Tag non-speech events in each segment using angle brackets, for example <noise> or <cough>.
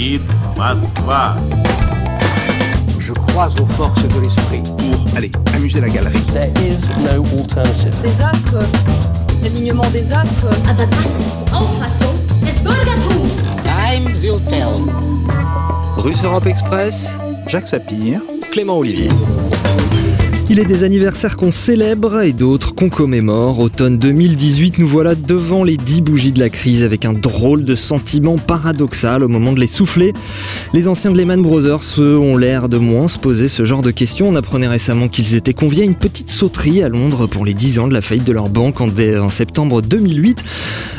David, Moskva. Je crois aux forces de l'esprit. Pour, allez, amuser la galerie. There is no alternative. Des actes, l'alignement des actes. Aber das ist die Auffassung des Bürgertums. Time will tell. Russe Europe Express, Jacques Sapir. Clément Olivier. Il est des anniversaires qu'on célèbre et d'autres qu'on commémore. Automne 2018, nous voilà devant les 10 bougies de la crise avec un drôle de sentiment paradoxal au moment de les souffler. Les anciens de Lehman Brothers ont l'air de moins se poser ce genre de questions. On apprenait récemment qu'ils étaient conviés à une petite sauterie à Londres pour les 10 ans de la faillite de leur banque en, septembre 2008.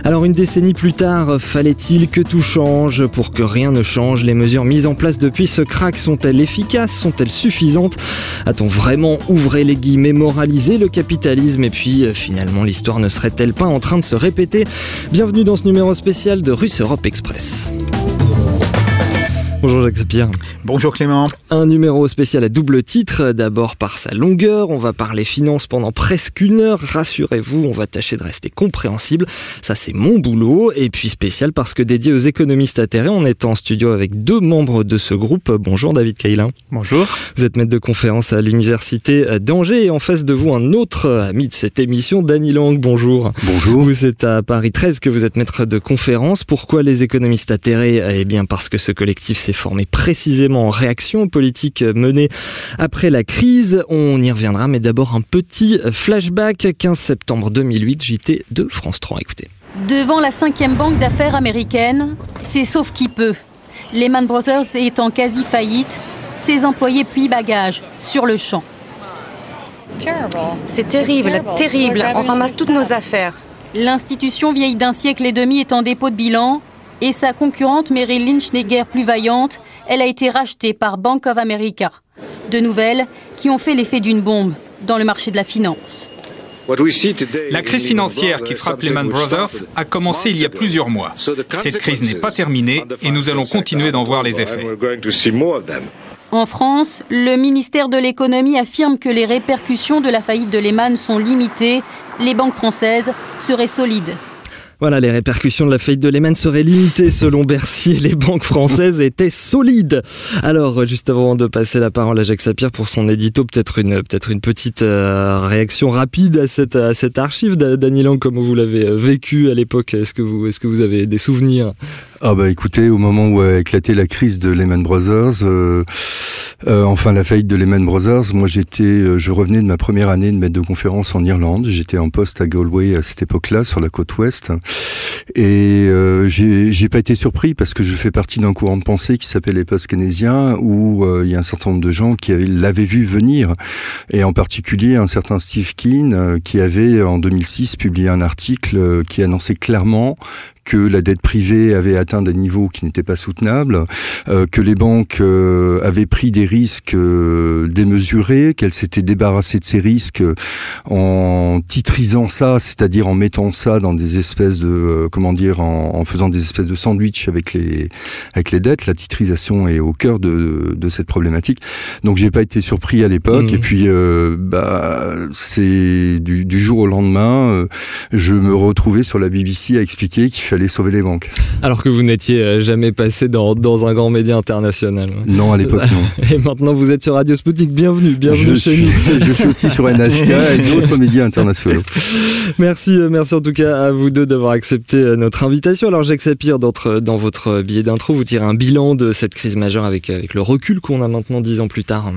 Alors une décennie plus tard, fallait-il que tout change Pour que rien ne change, les mesures mises en place depuis ce crack sont-elles efficaces? Sont-elles suffisantes? A-t-on vraiment ouvré les guillemets moralisé le capitalisme Et puis euh, finalement, l'histoire ne serait-elle pas en train de se répéter? Bienvenue dans ce numéro spécial de Russe Europe Express. Bonjour Jacques Sapir. Bonjour Clément. Un numéro spécial à double titre, d'abord par sa longueur, on va parler finances pendant presque une heure, rassurez-vous, on va tâcher de rester compréhensible, ça c'est mon boulot, et puis spécial parce que dédié aux économistes atterrés, on est en studio avec deux membres de ce groupe. Bonjour David Cailin. Bonjour. Vous êtes maître de conférence à l'université d'Angers et en face de vous un autre ami de cette émission, Dany Lang, bonjour. Bonjour. Vous êtes à Paris 13 que vous êtes maître de conférence. Pourquoi les économistes atterrés? Eh bien parce que ce collectif s'est formé précisément en réaction aux politiques menées après la crise. On y reviendra, mais d'abord un petit flashback. 15 septembre 2008, JT de France 3. Écoutez. Devant la cinquième banque d'affaires américaine, c'est sauf qui peut. Lehman Brothers étant quasi faillite, ses employés plient bagages sur le champ. C'est terrible, terrible. On ramasse toutes nos affaires. L'institution vieille d'un siècle et demi est en dépôt de bilan et sa concurrente Merrill Lynch n'est guère plus vaillante. Elle a été rachetée par Bank of America. De nouvelles qui ont fait l'effet d'une bombe dans le marché de la finance. La crise financière qui frappe Lehman Brothers a commencé il y a plusieurs mois. Cette crise n'est pas terminée et nous allons continuer d'en voir les effets. En France, le ministère de l'économie affirme que les répercussions de la faillite de Lehman sont limitées. Les banques françaises seraient solides. Voilà, les répercussions de la faillite de Lehman seraient limitées selon Bercy les banques françaises étaient solides. Alors, juste avant de passer la parole à Jacques Sapir pour son édito, peut-être une, peut-être une petite euh, réaction rapide à cette, à cette archive. Da- Dany Lang, comment vous l'avez euh, vécu à l'époque Est-ce que, est-ce que vous avez des souvenirs Ah bah écoutez, au moment où a éclaté la crise de Lehman Brothers, euh, euh, enfin la faillite de Lehman Brothers, moi j'étais, euh, je revenais de ma première année de maître de conférence en Irlande. J'étais en poste à Galway à cette époque-là, sur la côte ouest, et euh, j'ai pas été surpris parce que je fais partie d'un courant de pensée qui s'appelle les post-keynésiens, où euh, il y a un certain nombre de gens qui avaient- l'avaient vu venir, et en particulier un certain Steve Keen euh, qui avait en 2006 publié un article qui annonçait clairement que la dette privée avait atteint des niveaux qui n'étaient pas soutenables, euh, que les banques euh, avaient pris des risques euh, démesurés, qu'elles s'étaient débarrassées de ces risques en titrisant ça, c'est-à-dire en mettant ça dans des espèces de, euh, comment dire, en, en faisant des espèces de sandwich avec les avec les dettes. La titrisation est au cœur de, de cette problématique. Donc j'ai pas été surpris à l'époque. Mhm. Et puis euh, bah c'est du, du jour au lendemain, euh, je me retrouvais sur la BBC à expliquer qu'il fallait sauver les banques. Alors que vous n'étiez euh, jamais passé dans, dans un grand média international. Non, à l'époque, non. <laughs> Et maintenant vous êtes sur Radio Sputnik. Bienvenue, bienvenue Je chez suis, nous. je suis aussi sur NHK et <laughs> d'autres médias internationaux. Merci, euh, merci en tout cas à vous deux d'avoir accepté euh, notre invitation. Alors Jacques Sapir, dans votre billet d'intro, vous tirez un bilan de cette crise majeure avec, avec le recul qu'on a maintenant dix ans plus tard.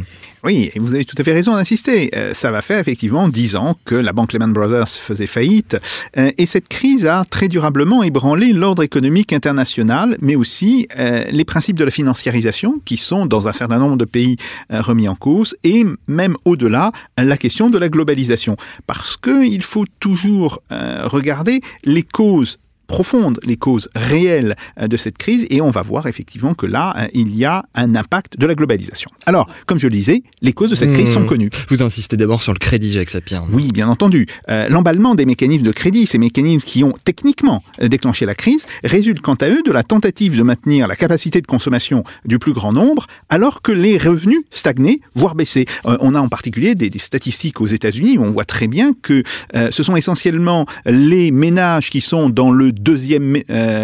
Oui, et vous avez tout à fait raison d'insister. Euh, ça va faire effectivement dix ans que la banque Lehman Brothers faisait faillite. Euh, et cette crise a très durablement ébranlé l'ordre économique international, mais aussi euh, les principes de la financiarisation qui sont dans un certain nombre de pays euh, remis en cause, et même au-delà, la question de la globalisation. Parce qu'il faut toujours euh, regarder les causes profondes, les causes réelles euh, de cette crise, et on va voir effectivement que là, euh, il y a un impact de la globalisation. Alors, comme je le disais, les causes de cette crise Mmh. sont connues. Vous insistez d'abord sur le crédit, Jacques Sapir. Oui, bien entendu. Euh, L'emballement des mécanismes de crédit, ces mécanismes qui ont techniquement déclenché la crise, résulte quant à eux de la tentative de maintenir la capacité de consommation du plus grand nombre, alors que les revenus stagnaient, voire baissaient. Euh, on a en particulier des, des statistiques aux États-Unis où on voit très bien que euh, ce sont essentiellement les ménages qui sont dans le deuxième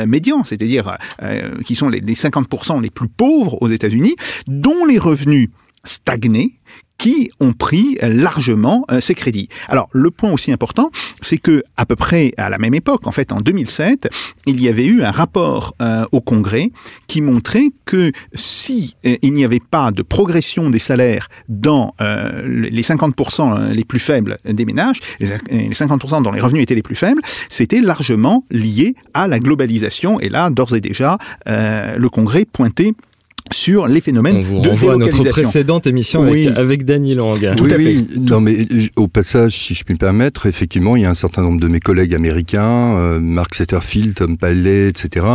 médian, c'est-à-dire qui sont les, les 50% les plus pauvres aux États-Unis, dont les revenus stagnaient, qui ont pris largement euh, ces crédits. Alors le point aussi important, c'est que à peu près à la même époque, en fait en 2007, il y avait eu un rapport euh, au Congrès qui montrait que si euh, il n'y avait pas de progression des salaires dans les 50% les plus faibles des ménages, les 50% dont les revenus étaient les plus faibles, c'était largement lié à la globalisation. Et là, d'ores et déjà, le Congrès pointait sur les phénomènes On vous de renvoie à notre précédente émission Oui. avec, avec Danny Lang. Tout oui, à oui. Non, mais euh, au passage, si je puis me permettre, effectivement, il y a un certain nombre de mes collègues américains, euh, Mark Setterfield, Tom Paley, etc.,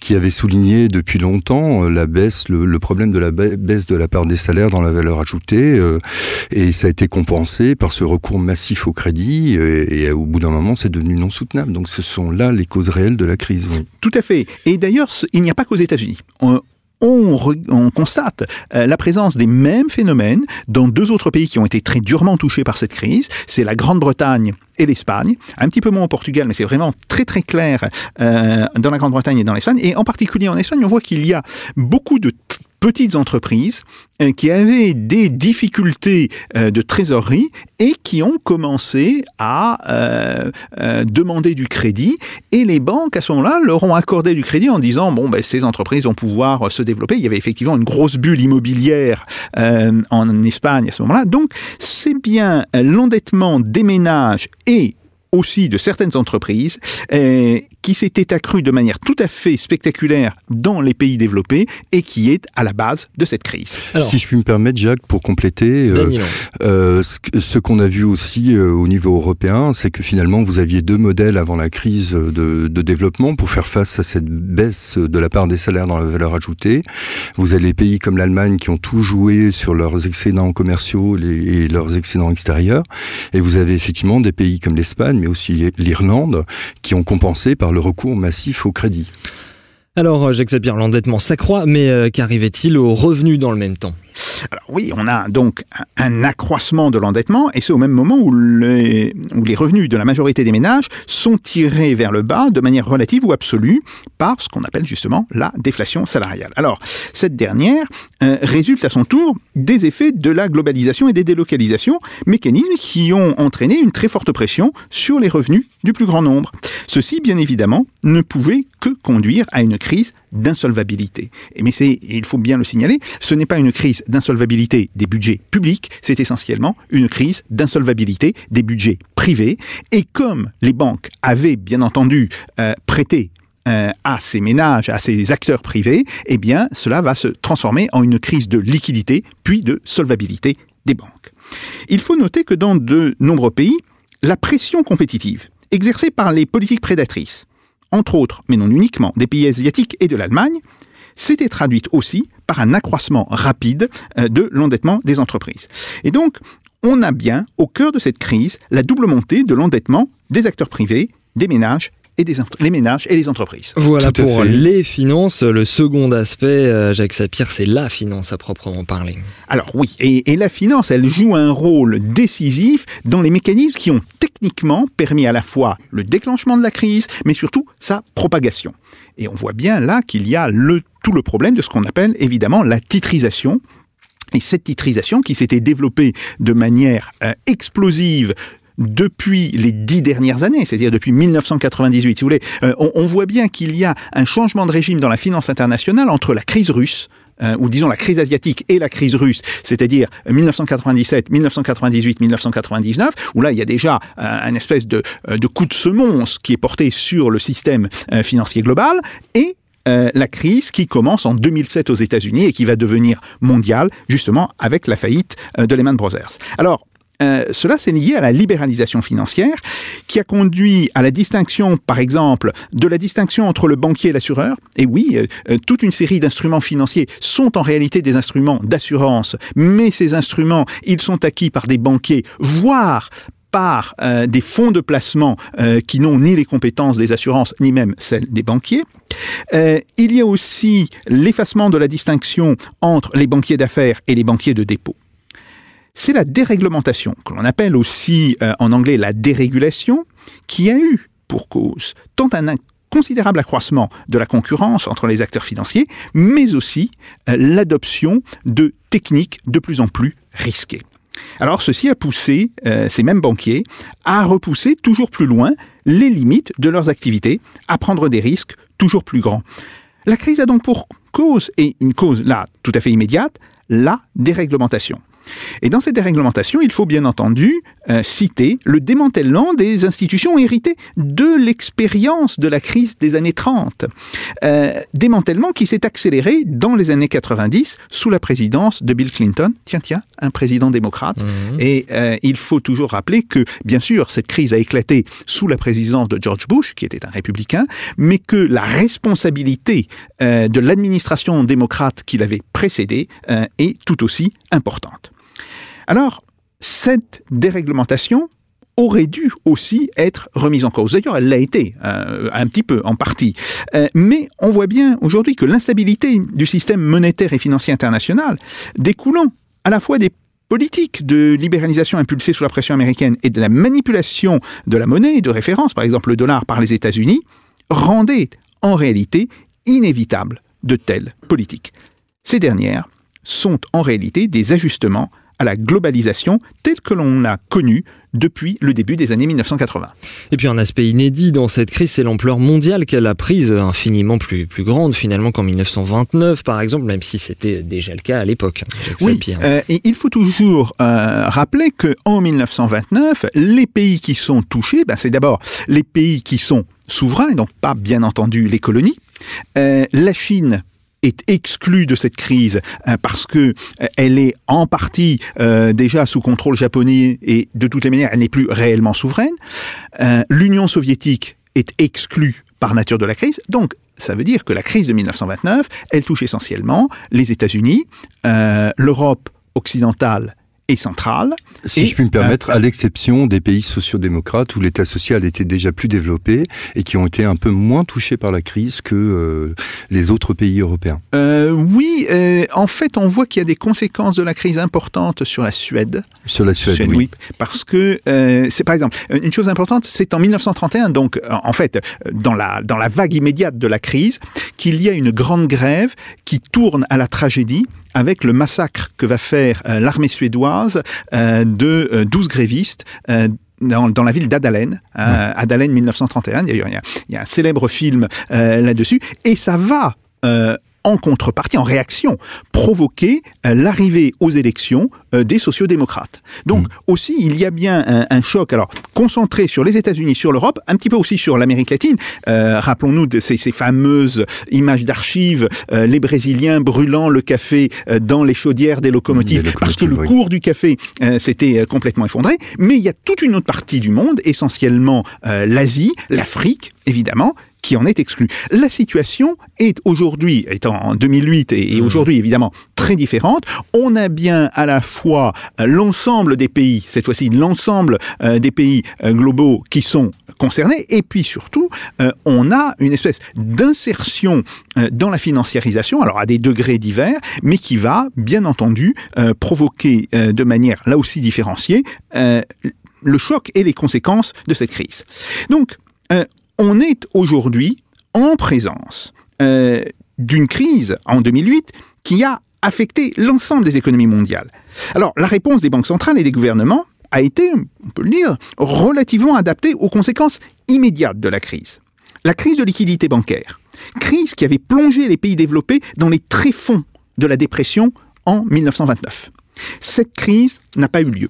qui avaient souligné depuis longtemps euh, la baisse, le, le problème de la ba- baisse de la part des salaires dans la valeur ajoutée, euh, et ça a été compensé par ce recours massif au crédit, et, et au bout d'un moment, c'est devenu non soutenable. Donc, ce sont là les causes réelles de la crise. Oui. Tout à fait. Et d'ailleurs, il n'y a pas qu'aux États-Unis. On, on, re- on constate euh, la présence des mêmes phénomènes dans deux autres pays qui ont été très durement touchés par cette crise. C'est la Grande-Bretagne et l'Espagne. Un petit peu moins au Portugal, mais c'est vraiment très très clair euh, dans la Grande-Bretagne et dans l'Espagne. Et en particulier en Espagne, on voit qu'il y a beaucoup de petites entreprises euh, qui avaient des difficultés euh, de trésorerie et qui ont commencé à euh, demander du crédit et les banques à ce moment-là leur ont accordé du crédit en disant bon ben ces entreprises vont pouvoir se développer. Il y avait effectivement une grosse bulle immobilière en Espagne à ce moment-là. Donc c'est bien l'endettement des ménages et aussi de certaines entreprises qui s'était accru de manière tout à fait spectaculaire dans les pays développés et qui est à la base de cette crise. Alors, si je puis me permettre, Jacques, pour compléter, euh. Euh, ce qu'on a vu aussi euh, au niveau européen, c'est que finalement vous aviez deux modèles avant la crise de, de développement pour faire face à cette baisse de la part des salaires dans la valeur ajoutée. Vous avez les pays comme l'Allemagne qui ont tout joué sur leurs excédents commerciaux les- et leurs excédents extérieurs, et vous avez effectivement des pays comme l'Espagne, mais aussi l'Irlande, qui ont compensé par le recours massif au crédit. Alors, euh, Sapir, l'endettement s'accroît, mais euh, qu'arrivait-il aux revenus dans le même temps? Alors oui, on a donc un- accroissement de l'endettement et c'est au même moment où les, où les revenus de la majorité des ménages sont tirés vers le bas de manière relative ou absolue par ce qu'on appelle justement la déflation salariale. Alors cette dernière euh, résulte à son tour des effets de la globalisation et des délocalisations, mécanismes qui ont entraîné une très forte pression sur les revenus du plus grand nombre. Ceci, bien évidemment, ne pouvait que conduire à une crise d'insolvabilité. Mais c'est, il faut bien le signaler, ce n'est pas une crise d'insolvabilité des budgets publics, c'est essentiellement une crise d'insolvabilité des budgets privés. Et comme les banques avaient bien entendu euh, prêté euh, à ces ménages, à ces acteurs privés, eh bien, cela va se transformer en une crise de liquidité, puis de solvabilité des banques. Il faut noter que dans de nombreux pays, la pression compétitive exercée par les politiques prédatrices, entre autres, mais non uniquement, des pays asiatiques et de l'Allemagne, s'était traduite aussi par un accroissement rapide euh, de l'endettement des entreprises. Et donc, on a bien au cœur de cette crise la double montée de l'endettement des acteurs privés, des ménages et des les ménages et les entreprises. Voilà Tout pour les finances. Le second aspect, euh, Jacques Sapir, c'est la finance à proprement parler. Alors oui, et, et la finance, elle joue un rôle décisif dans les mécanismes qui ont techniquement permis à la fois le déclenchement de la crise, mais surtout sa propagation. Et on voit bien là qu'il y a le, tout le problème de ce qu'on appelle évidemment la titrisation. Et cette titrisation qui s'était développée de manière euh, explosive depuis les dix dernières années, c'est-à-dire depuis 1998, si vous voulez, euh, on, voit bien qu'il y a un changement de régime dans la finance internationale entre la crise russe, euh, ou disons la crise asiatique et la crise russe, c'est-à-dire 1997, 1998, 1999, où là il y a déjà euh, un espèce de, coup de semonce qui est porté sur le système financier global, et la crise qui commence en 2007 aux États-Unis et qui va devenir mondiale, justement avec la faillite de Lehman Brothers. Alors, euh, cela, c'est lié à la libéralisation financière qui a conduit à la distinction, par exemple, de la distinction entre le banquier et l'assureur. Et oui, euh, euh, toute une série d'instruments financiers sont en réalité des instruments d'assurance, mais ces instruments, ils sont acquis par des banquiers, voire par des fonds de placement qui n'ont ni les compétences des assurances, ni même celles des banquiers. Il y a aussi l'effacement de la distinction entre les banquiers d'affaires et les banquiers de dépôt c'est la déréglementation, que l'on appelle aussi euh, en anglais la dérégulation, qui a eu pour cause tant un considérable accroissement de la concurrence entre les acteurs financiers, mais aussi euh, l'adoption de techniques de plus en plus risquées. Alors ceci a poussé euh, ces mêmes banquiers à repousser toujours plus loin les limites de leurs activités, à prendre des risques toujours plus grands. La crise a donc pour cause, et une cause là tout à fait immédiate, la déréglementation. Et dans cette déréglementation, il faut bien entendu euh, citer le démantèlement des institutions héritées de l'expérience de la crise des années 30. Euh, démantèlement qui s'est accéléré dans les années 90 sous la présidence de Bill Clinton. Tiens, tiens, un président démocrate. Mmh. Et euh, il faut toujours rappeler que, bien sûr, cette crise a éclaté sous la présidence de George Bush, qui était un républicain, mais que la responsabilité de l'administration démocrate qui l'avait précédée est tout aussi importante. Alors, cette déréglementation aurait dû aussi être remise en cause. D'ailleurs, elle l'a été, euh, un petit peu, en partie. Euh, mais on voit bien aujourd'hui que l'instabilité du système monétaire et financier international, découlant à la fois des politiques de libéralisation impulsées sous la pression américaine et de la manipulation de la monnaie de référence, par exemple le dollar par les États-Unis, rendait en réalité inévitable de telles politiques. Ces dernières sont en réalité des ajustements à la globalisation telle que l'on l'a connue depuis le début des années 1980. Et puis un aspect inédit dans cette crise, c'est l'ampleur mondiale qu'elle a prise, infiniment plus, plus grande finalement qu'en 1929 par exemple, même si c'était déjà le cas à l'époque. Oui, euh, et il faut toujours euh, rappeler qu'en 1929, les pays qui sont touchés, ben, c'est d'abord les pays qui sont souverains, donc pas bien entendu les colonies. Euh, la Chine est exclue de cette crise euh, parce que euh, elle est en partie euh, déjà sous contrôle japonais et de toutes les manières, elle n'est plus réellement souveraine. L'Union soviétique est exclue par nature de la crise. Donc, ça veut dire que la crise de 1929, elle touche essentiellement les États-Unis, l'Europe occidentale et centrale. Si je puis me permettre, à l'exception des pays sociodémocrates où l'État social était déjà plus développé et qui ont été un peu moins touchés par la crise que euh, les autres pays européens. Euh, oui, euh, en fait, on voit qu'il y a des conséquences de la crise importantes sur la Suède. Sur la Suède, oui. Parce que c'est par exemple une chose importante, c'est en 1931, donc en fait dans la dans la vague immédiate de la crise, qu'il y a une grande grève qui tourne à la tragédie avec le massacre que va faire l'armée suédoise euh, de 12 euh, grévistes dans, la ville d'Adalen, hein, Adalen 1931. D'ailleurs, il, y a un célèbre film là-dessus, et ça va en contrepartie, en réaction, provoquer euh, l'arrivée aux élections euh, des sociodémocrates. Donc mm. aussi, il y a bien un, choc, alors concentré sur les États-Unis, sur l'Europe, un petit peu aussi sur l'Amérique latine. Euh, rappelons-nous de ces, fameuses images d'archives, les Brésiliens brûlant le café dans les chaudières des locomotives, parce que le cours du café s'était complètement effondré. Mais il y a toute une autre partie du monde, essentiellement l'Asie, l'Afrique, évidemment, qui en est exclu. La situation est aujourd'hui, étant en 2008 et, mmh. aujourd'hui évidemment très différente, on a bien à la fois euh, l'ensemble des pays, cette fois-ci l'ensemble euh, des pays euh, globaux qui sont concernés, et puis surtout, on a une espèce d'insertion dans la financiarisation, alors à des degrés divers, mais qui va bien entendu provoquer de manière là aussi différenciée le choc et les conséquences de cette crise. Donc, on est aujourd'hui en présence euh, d'une crise en 2008 qui a affecté l'ensemble des économies mondiales. Alors, la réponse des banques centrales et des gouvernements a été, on peut le dire, relativement adaptée aux conséquences immédiates de la crise. La crise de liquidité bancaire, crise qui avait plongé les pays développés dans les tréfonds de la dépression en 1929. Cette crise n'a pas eu lieu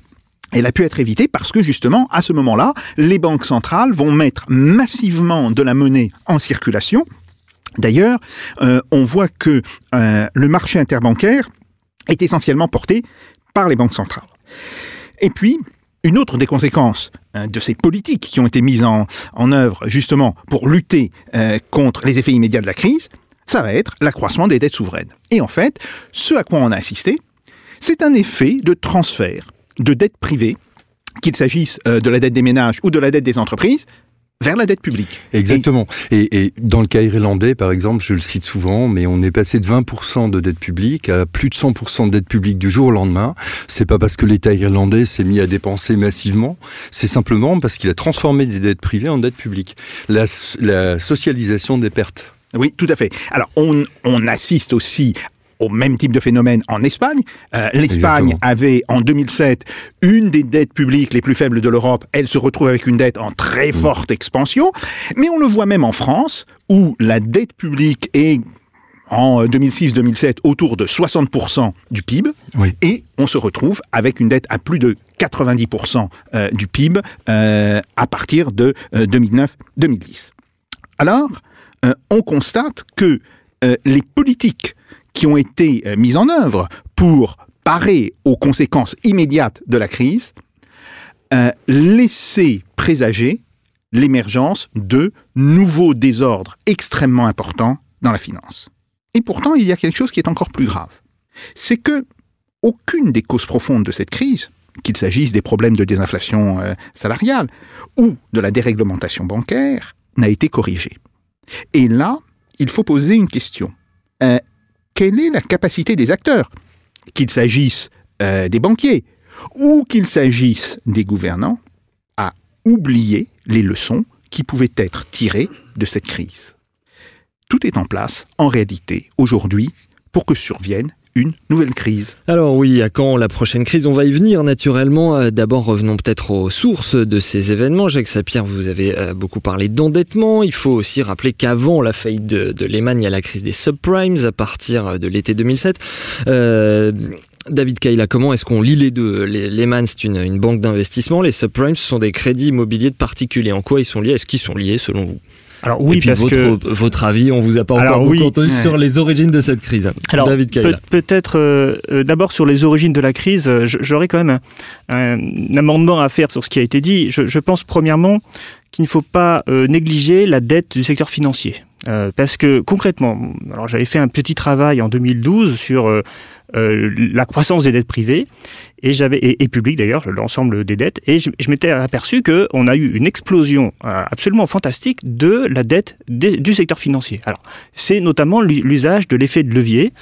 elle a pu être évitée parce que justement, à ce moment-là, les banques centrales vont mettre massivement de la monnaie en circulation. D'ailleurs, euh, on voit que euh, le marché interbancaire est essentiellement porté par les banques centrales. Et puis, une autre des conséquences euh, de ces politiques qui ont été mises en, œuvre justement pour lutter contre les effets immédiats de la crise, ça va être l'accroissement des dettes souveraines. Et en fait, ce à quoi on a assisté, c'est un effet de transfert de dette privée, qu'il s'agisse euh, de la dette des ménages ou de la dette des entreprises, vers la dette publique. Exactement. Et, dans le cas irlandais, par exemple, je le cite souvent, mais on est passé de 20% de dette publique à plus de 100% de dette publique du jour au lendemain. C'est pas parce que l'État irlandais s'est mis à dépenser massivement, c'est simplement parce qu'il a transformé des dettes privées en dettes publiques. La, la socialisation des pertes. Oui, tout à fait. Alors, on, on assiste aussi au même type de phénomène en Espagne. Euh, L'Espagne avait en 2007 une des dettes publiques les plus faibles de l'Europe. Elle se retrouve avec une dette en très mm. forte expansion. Mais on le voit même en France, où la dette publique est en 2006-2007 autour de 60% du PIB et on se retrouve avec une dette à plus de 90% euh, du PIB euh, à partir de 2009-2010. Alors, on constate que les politiques qui ont été euh, mises en œuvre pour parer aux conséquences immédiates de la crise, euh, laisser présager l'émergence de nouveaux désordres extrêmement importants dans la finance. Et pourtant, il y a quelque chose qui est encore plus grave. C'est que aucune des causes profondes de cette crise, qu'il s'agisse des problèmes de désinflation euh, salariale ou de la déréglementation bancaire, n'a été corrigée. Et là, il faut poser une question quelle est la capacité des acteurs, qu'il s'agisse euh, des banquiers ou qu'il s'agisse des gouvernants, à oublier les leçons qui pouvaient être tirées de cette crise. Tout est en place, en réalité, aujourd'hui, pour que survienne une nouvelle crise. Alors oui, à quand la prochaine crise? On va y venir naturellement. Euh, d'abord, revenons peut-être aux sources de ces événements. Jacques Sapir, vous avez euh, beaucoup parlé d'endettement. Il faut aussi rappeler qu'avant la faillite de, Lehman, il y a la crise des subprimes à partir de l'été 2007. Euh, David Kaila, comment est-ce qu'on lit les deux? Lehman, c'est une, une banque d'investissement. Les subprimes, ce sont des crédits immobiliers de particuliers. En quoi ils sont liés? Est-ce qu'ils sont liés selon vous? Alors oui, parce votre, que votre avis, on vous a pas encore beaucoup entendu sur les origines de cette crise. Alors David peut-être euh, euh, d'abord sur les origines de la crise, euh, j'aurais quand même un, amendement à faire sur ce qui a été dit. Je, je pense premièrement qu'il ne faut pas négliger la dette du secteur financier. parce que concrètement, alors j'avais fait un petit travail en 2012 sur la croissance des dettes privées et j'avais et, public d'ailleurs l'ensemble des dettes et je, m'étais aperçu que on a eu une explosion euh, absolument fantastique de la dette du secteur financier. Alors c'est notamment l'usage de l'effet de levier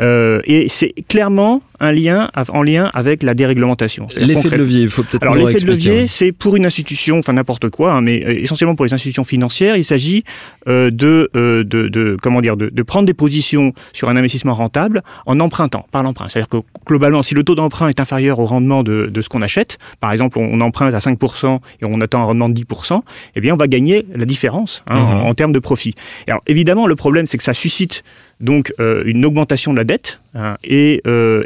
euh, et c'est clairement un lien en lien avec la déréglementation. L'effet de levier, il faut peut-être. Alors l'effet de levier, c'est pour une institution, enfin n'importe quoi, hein, mais euh, essentiellement pour les institutions financières, il s'agit de, de, de, comment dire de, de, prendre des positions sur un investissement rentable en empruntant par l'emprunt. C'est-à-dire que globalement, si le taux d'emprunt est inférieur au rendement de, ce qu'on achète, par exemple on, emprunte à 5% et on attend un rendement de 10%, eh bien on va gagner la différence hein, mhm. en, termes de profit. alors évidemment le problème c'est que ça suscite donc euh, une augmentation de la dette. Hein, et, euh,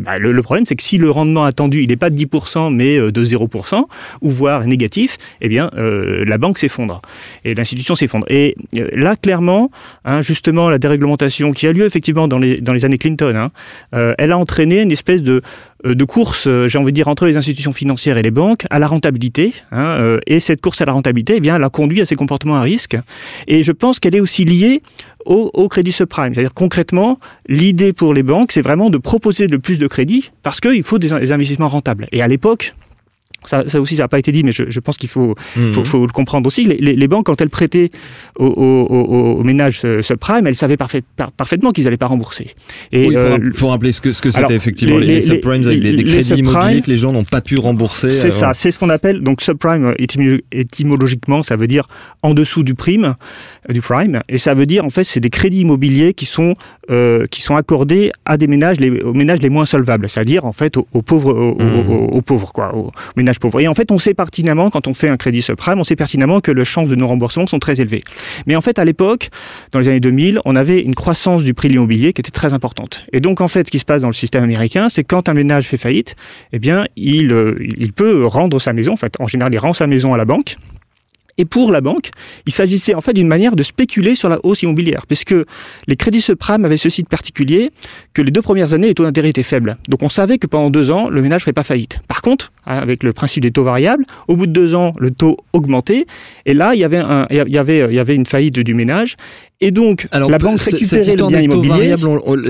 bah, le, problème, c'est que si le rendement attendu, il n'est pas de 10%, mais euh, de 0%, ou voire négatif, eh bien, la banque s'effondre. Et l'institution s'effondre. Et là, clairement, hein, justement, la déréglementation qui a lieu effectivement dans les, années Clinton, hein, elle a entraîné une espèce de, course, j'ai envie de dire, entre les institutions financières et les banques à la rentabilité. Et cette course à la rentabilité, eh bien, elle a conduit à ces comportements à risque. Et je pense qu'elle est aussi liée au, crédit subprime. C'est-à-dire concrètement, l'idée pour les banques, c'est vraiment de proposer le plus de crédit parce qu'il faut des, investissements rentables. Et à l'époque, ça, ça, aussi, ça n'a pas été dit, mais je, je pense qu'il faut, mhm. faut, faut, le comprendre aussi. Les, les, les, banques, quand elles prêtaient aux, aux, aux ménages subprime, elles savaient parfait, parfaitement qu'ils n'allaient pas rembourser. Il faut, euh, faut, rappeler ce que, ce que c'était effectivement les, les, subprimes avec des, des crédits immobiliers que les gens n'ont pas pu rembourser. C'est euh, ça, c'est ce qu'on appelle donc subprime étymologiquement, ça veut dire en dessous du prime, du prime, et ça veut dire en fait c'est des crédits immobiliers qui sont euh, qui sont accordés à des ménages les, aux ménages les moins solvables, c'est-à-dire en fait aux, pauvres aux, mmh. aux, pauvres quoi, aux ménages et en fait, on sait pertinemment, quand on fait un crédit subprime, on sait pertinemment que les chances de nos remboursements sont très élevées. Mais en fait, à l'époque, dans les années 2000, on avait une croissance du prix de l'immobilier qui était très importante. Et donc, en fait, ce qui se passe dans le système américain, c'est quand un ménage fait faillite, eh bien, il, euh, il peut rendre sa maison. En fait, en général, il rend sa maison à la banque. Et pour la banque, il s'agissait en fait d'une manière de spéculer sur la hausse immobilière, puisque les crédits subprimes avaient ceci de particulier que les deux premières années, les taux d'intérêt étaient faibles. Donc on savait que pendant deux ans, le ménage ne ferait pas faillite. Par contre, hein, avec le principe des taux variables, au bout de deux ans, le taux augmentait, et là, il y avait une faillite du ménage, et donc, Alors, la banque récupérait le bien immobilier.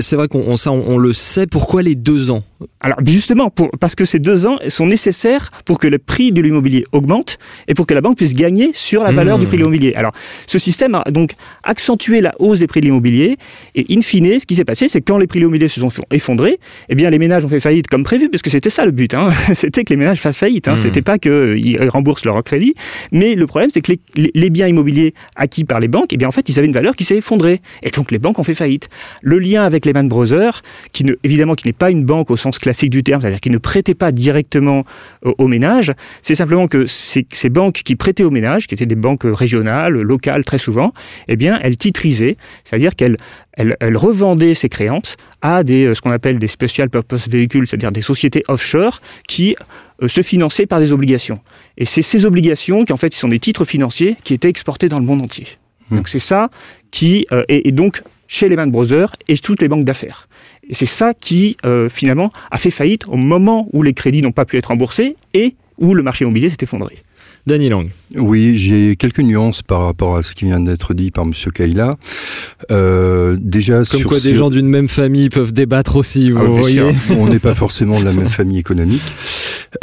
C'est vrai qu'on ça, on, le sait. Pourquoi les deux ans? Alors justement, pour, parce que ces deux ans sont nécessaires pour que le prix de l'immobilier augmente et pour que la banque puisse gagner sur la valeur Mmh. du prix de l'immobilier. Alors ce système a donc accentué la hausse des prix de l'immobilier et in fine, ce qui s'est passé, c'est que quand les prix de l'immobilier se sont effondrés, eh bien les ménages ont fait faillite comme prévu, parce que c'était ça le but. hein. <laughs> C'était que les ménages fassent faillite. Hein. Mmh. C'était pas qu'ils remboursent leur crédit, mais le problème c'est que les, les- les biens immobiliers acquis par les banques, eh bien en fait ils avaient une valeur qui s'est effondrée et donc les banques ont fait faillite. Le lien avec Lehman Brothers, qui évidemment qui n'est pas une banque au sens classique du terme, c'est-à-dire qui ne prêtait pas directement aux ménages, c'est simplement que ces, banques qui prêtaient aux ménages, qui étaient des banques régionales, locales très souvent, eh bien elles titrisaient, c'est-à-dire qu'elles elles, elles revendaient ces créances à des, euh, ce qu'on appelle des special purpose véhicules, c'est-à-dire des sociétés offshore qui euh, se finançaient par des obligations. Et c'est ces obligations qui en fait sont des titres financiers qui étaient exportés dans le monde entier. Donc c'est ça qui euh, est, est donc chez Lehman Brothers et toutes les banques d'affaires. Et c'est ça qui euh, finalement a fait faillite au moment où les crédits n'ont pas pu être remboursés et où le marché immobilier s'est effondré. Danny Lang. Oui, j'ai quelques nuances par rapport à ce qui vient d'être dit par M. Kaila. Euh, déjà, Comme sur quoi des gens d'une même famille peuvent débattre aussi, vous Ah, voyez. <laughs> On n'est pas forcément de la même famille économique.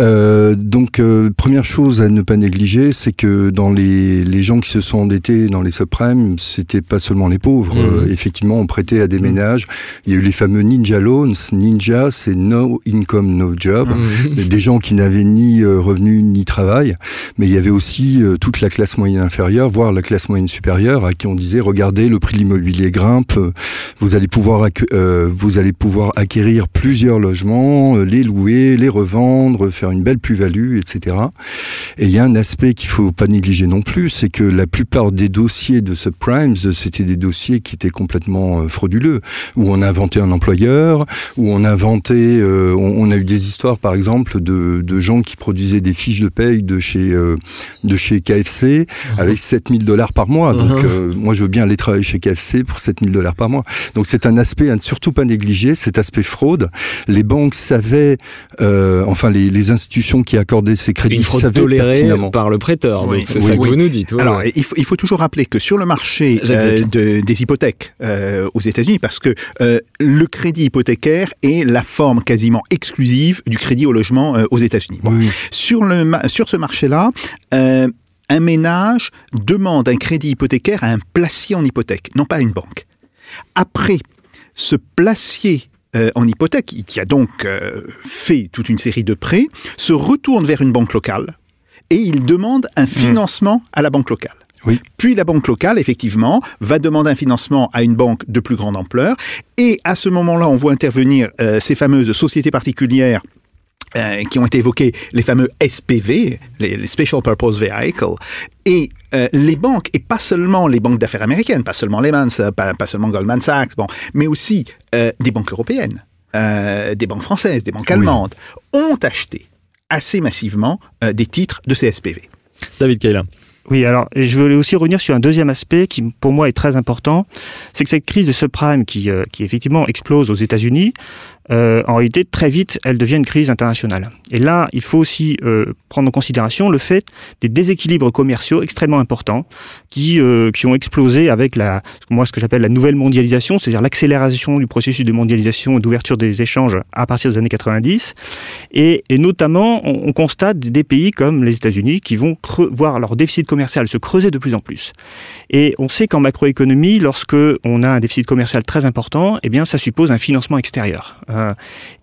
Euh, donc, euh, première chose à ne pas négliger, c'est que dans les, les gens qui se sont endettés dans les subprimes, c'était pas seulement les pauvres. Euh, effectivement, on prêtait à des ménages. Il y a eu les fameux Ninja Loans. Ninja, c'est No Income, No Job. Mhm. Des gens qui n'avaient ni revenus ni travail. Mais il y avait aussi euh, toute la classe moyenne inférieure, voire la classe moyenne supérieure, à qui on disait regardez, le prix de l'immobilier grimpe, euh, vous allez pouvoir euh, vous allez pouvoir acquérir plusieurs logements, les louer, les revendre, faire une belle plus-value, etc. Et il y a un aspect qu'il faut pas négliger non plus, c'est que la plupart des dossiers de subprimes, c'était des dossiers qui étaient complètement frauduleux, où on a inventé un employeur, où on euh, on, a eu des histoires par exemple de, gens qui produisaient des fiches de paye de chez KFC avec 7000 dollars par mois. Donc Mhm. euh, moi je veux bien aller travailler chez KFC pour 7000 dollars par mois. Donc c'est un aspect à ne surtout pas négliger, cet aspect fraude. Les banques savaient, euh, enfin les, les institutions qui accordaient ces crédits Une fraude savaient tolérée pertinemment. par le prêteur. Oui. Donc c'est Oui. ça que Oui. vous nous dites. ouais, Alors, ouais. il faut, il faut toujours rappeler que sur le marché euh, de- des hypothèques euh, aux États-Unis, parce que euh, le crédit hypothécaire est la forme quasiment exclusive du crédit au logement euh, aux États-Unis. Bon. Oui. Sur, le, sur ce marché-là, euh, un ménage demande un crédit hypothécaire à un placier en hypothèque, non pas à une banque. Après, ce placier euh, en hypothèque, qui a donc euh, fait toute une série de prêts, se retourne vers une banque locale et il demande un financement à la banque locale. Oui. Puis la banque locale, effectivement, va demander un financement à une banque de plus grande ampleur. Et à ce moment-là, on voit intervenir euh, ces fameuses sociétés particulières euh, qui ont été évoquées, les fameux SPV, les, les Special Purpose Vehicle, et euh, les banques, et pas seulement les banques d'affaires américaines, pas seulement Lehman, pas, pas seulement Goldman Sachs, bon, mais aussi euh, des banques européennes, euh, des banques françaises, des banques Oui. allemandes, ont acheté assez massivement euh, des titres de ces SPV. David Kayla. Oui, alors et je voulais aussi revenir sur un deuxième aspect qui, pour moi, est très important. C'est que cette crise des subprimes qui, euh, qui effectivement explose aux États-Unis, euh, en réalité, très vite, elle devient une crise internationale. Et là, il faut aussi euh, prendre en considération le fait des déséquilibres commerciaux extrêmement importants qui, euh, qui ont explosé avec la, moi, ce que j'appelle la nouvelle mondialisation, c'est-à-dire l'accélération du processus de mondialisation et d'ouverture des échanges à partir des années 90. Et, notamment, on, on constate des pays comme les États-Unis qui vont voir leur déficit commercial se creuser de plus en plus. Et on sait qu'en macroéconomie, lorsque on a un déficit commercial très important, eh bien, ça suppose un financement extérieur. Euh,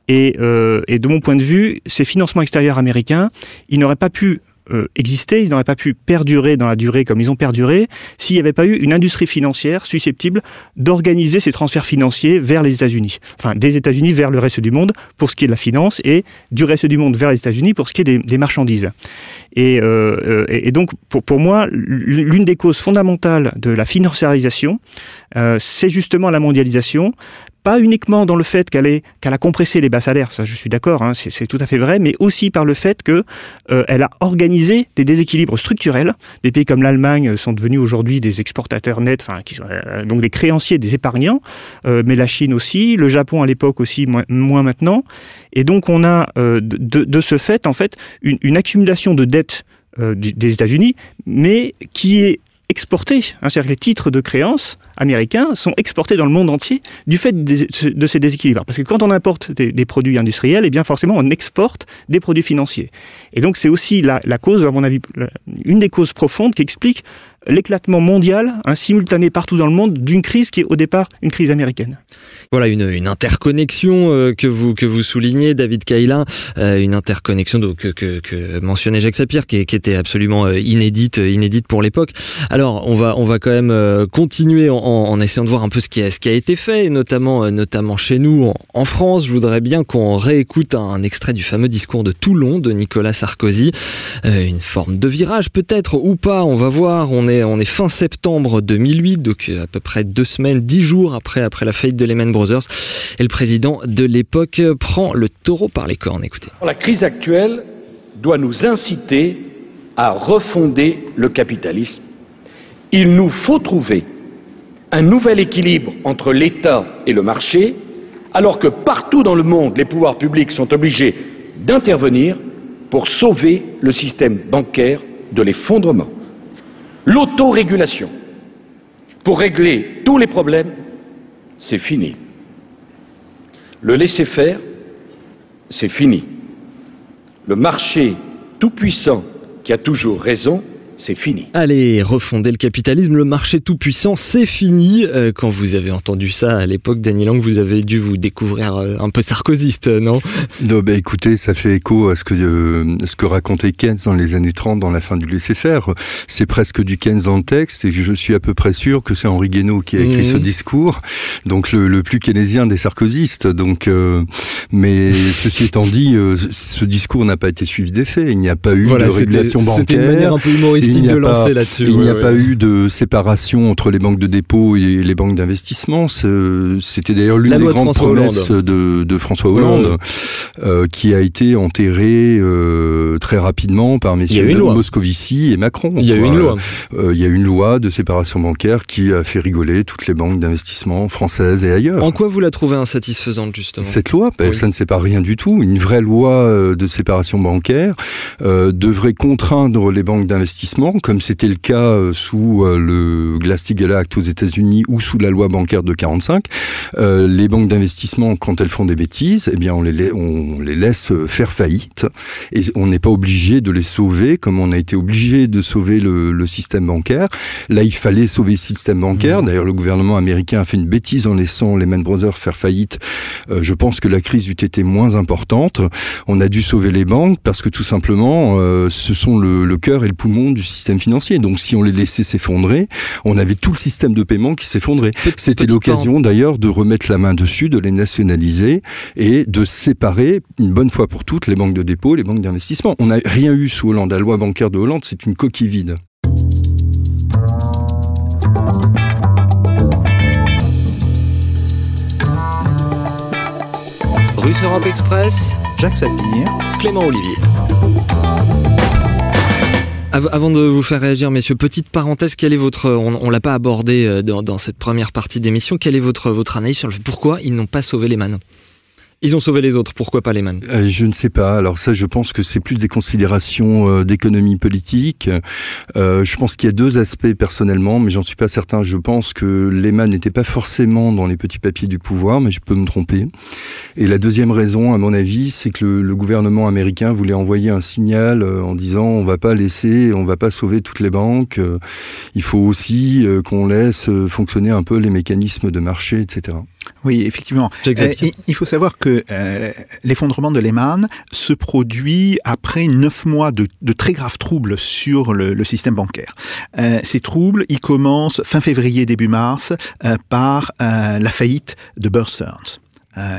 et, euh, et de mon point de vue, ces financements extérieurs américains, ils n'auraient pas pu euh, exister, ils n'auraient pas pu perdurer dans la durée comme ils ont perduré s'il n'y avait pas eu une industrie financière susceptible d'organiser ces transferts financiers vers les États-Unis. Enfin, des États-Unis vers le reste du monde pour ce qui est de la finance et du reste du monde vers les États-Unis pour ce qui est des, marchandises. Et, donc, pour, moi, l'une des causes fondamentales de la financiarisation, c'est justement la mondialisation pas uniquement dans le fait qu'elle qu'elle a compressé les bas salaires, ça je suis d'accord, hein, c'est tout à fait vrai, mais aussi par le fait que euh, a organisé des déséquilibres structurels. Des pays comme l'Allemagne sont devenus aujourd'hui des exportateurs nets, euh, donc des créanciers, des épargnants, euh, mais la Chine aussi, le Japon à l'époque aussi, moins, maintenant. Et donc on a euh, de, ce fait en fait une, une accumulation de dettes euh, des États-Unis, mais qui est exportés. Hein, C'est-à-dire que les titres de créance américains sont exportés dans le monde entier du fait de ces déséquilibres. Parce que quand on importe des, produits industriels, eh bien forcément on exporte des produits financiers. Et donc c'est aussi la, cause, à mon avis, une des causes profondes qui explique l'éclatement mondial, un simultané partout dans le monde, d'une crise qui est au départ une crise américaine. Voilà une, interconnexion euh, que vous que vous soulignez, David Kaila, euh, une interconnexion que, mentionnait Jacques Sapir, qui, était absolument euh, inédite, inédite pour l'époque. Alors on va on va quand même continuer en, essayant de voir un peu ce qui a ce qui a été fait, notamment notamment chez nous en, France. Je voudrais bien qu'on réécoute un, extrait du fameux discours de Toulon de Nicolas Sarkozy, une forme de virage peut-être ou pas. On va voir. On on est fin septembre 2008, donc euh, à peu près deux semaines, dix jours après après la faillite de Lehman Brothers. Et le président de l'époque prend le taureau par les cornes. Écoutez. La crise actuelle doit nous inciter à refonder le capitalisme. Il nous faut trouver un nouvel équilibre entre l'État et le marché, alors que partout dans le monde, les pouvoirs publics sont obligés d'intervenir pour sauver le système bancaire de l'effondrement. L'autorégulation, pour régler tous les problèmes, c'est fini. Le laisser-faire, c'est fini. Le marché tout-puissant qui a toujours raison, c'est fini. Allez, refonder le capitalisme, le marché tout puissant, c'est fini. Euh, quand vous avez entendu ça à l'époque, Daniel Lang, vous avez dû vous découvrir euh, un peu sarkozyste, non? Non, bah écoutez, ça fait écho à ce que euh, ce que racontait Keynes dans les années 30, dans la fin du laisser-faire. C'est presque du Keynes dans le texte, et je suis à peu près sûr que c'est Henri Guénaud qui a écrit Mhm. ce discours, donc le, le plus keynésien des sarkozystes. Donc, euh, mais <laughs> ceci étant dit, euh, ce discours n'a pas été suivi des faits. Il n'y a pas eu Voilà, de régulation bancaire. c'était une manière un peu Il n'y a pas- lancer là-dessus, Il ouais, n'y a ouais. pas eu de séparation entre les banques de dépôt et les banques d'investissement. C'était d'ailleurs l'une des grandes François promesses de, de François Hollande, euh, qui a été enterrée euh, très rapidement par messieurs. Moscovici et Macron. Il y a eu une loi. Euh, il y a eu une loi de séparation bancaire qui a fait rigoler toutes les banques d'investissement françaises et ailleurs. En quoi vous la trouvez insatisfaisante, justement? Cette loi, ben, Oui. ça ne sépare rien du tout. Une vraie loi de séparation bancaire devrait contraindre les banques d'investissement, comme c'était le cas euh, sous euh, le Glass-Steagall Act aux États-Unis ou sous la loi bancaire de 45. Euh, les banques d'investissement, quand elles font des bêtises, eh bien on les, on les laisse faire faillite et on n'est pas obligé de les sauver comme on a été obligé de sauver le, le système bancaire. Là, il fallait sauver le système bancaire. D'ailleurs, le gouvernement américain a fait une bêtise en laissant Lehman Brothers faire faillite. Euh, je pense que la crise eût été moins importante. On a dû sauver les banques parce que tout simplement, euh, ce sont le, le cœur et le poumon du système financier. Donc, si on les laissait s'effondrer, on avait tout le système de paiement qui s'effondrait. C'était l'occasion d'ailleurs de remettre la main dessus, de les nationaliser et de séparer une bonne fois pour toutes les banques de dépôt et les banques d'investissement. On n'a rien eu sous Hollande. La loi bancaire de Hollande, c'est une coquille vide. Russe Europe Express, Jacques Sapir. Clément Olivier. Av- Avant de vous faire réagir, messieurs, petite parenthèse, quelle est votre, on, l'a pas abordé euh, dans, cette première partie d'émission, quelle est votre, votre analyse sur le fait pourquoi ils n'ont pas sauvé les man Ils ont sauvé les autres, pourquoi pas les man Euh, je ne sais pas. Alors ça, je pense que c'est plus des considérations euh, d'économie politique. Euh, je pense qu'il y a deux aspects personnellement, mais j'en suis pas certain. Je pense que Lehman n'était pas forcément dans les petits papiers du pouvoir, mais je peux me tromper. Et la deuxième raison, à mon avis, c'est que le, le gouvernement américain voulait envoyer un signal euh, en disant on va pas laisser, on va pas sauver toutes les banques. il faut aussi qu'on laisse fonctionner un peu les mécanismes de marché, etc. Oui, effectivement. Euh, il faut savoir que euh, l'effondrement de Lehman se produit après neuf mois de, de très graves troubles sur le, le système bancaire. Euh, ces troubles, ils commencent fin février, début mars, par la faillite de Bear Stearns.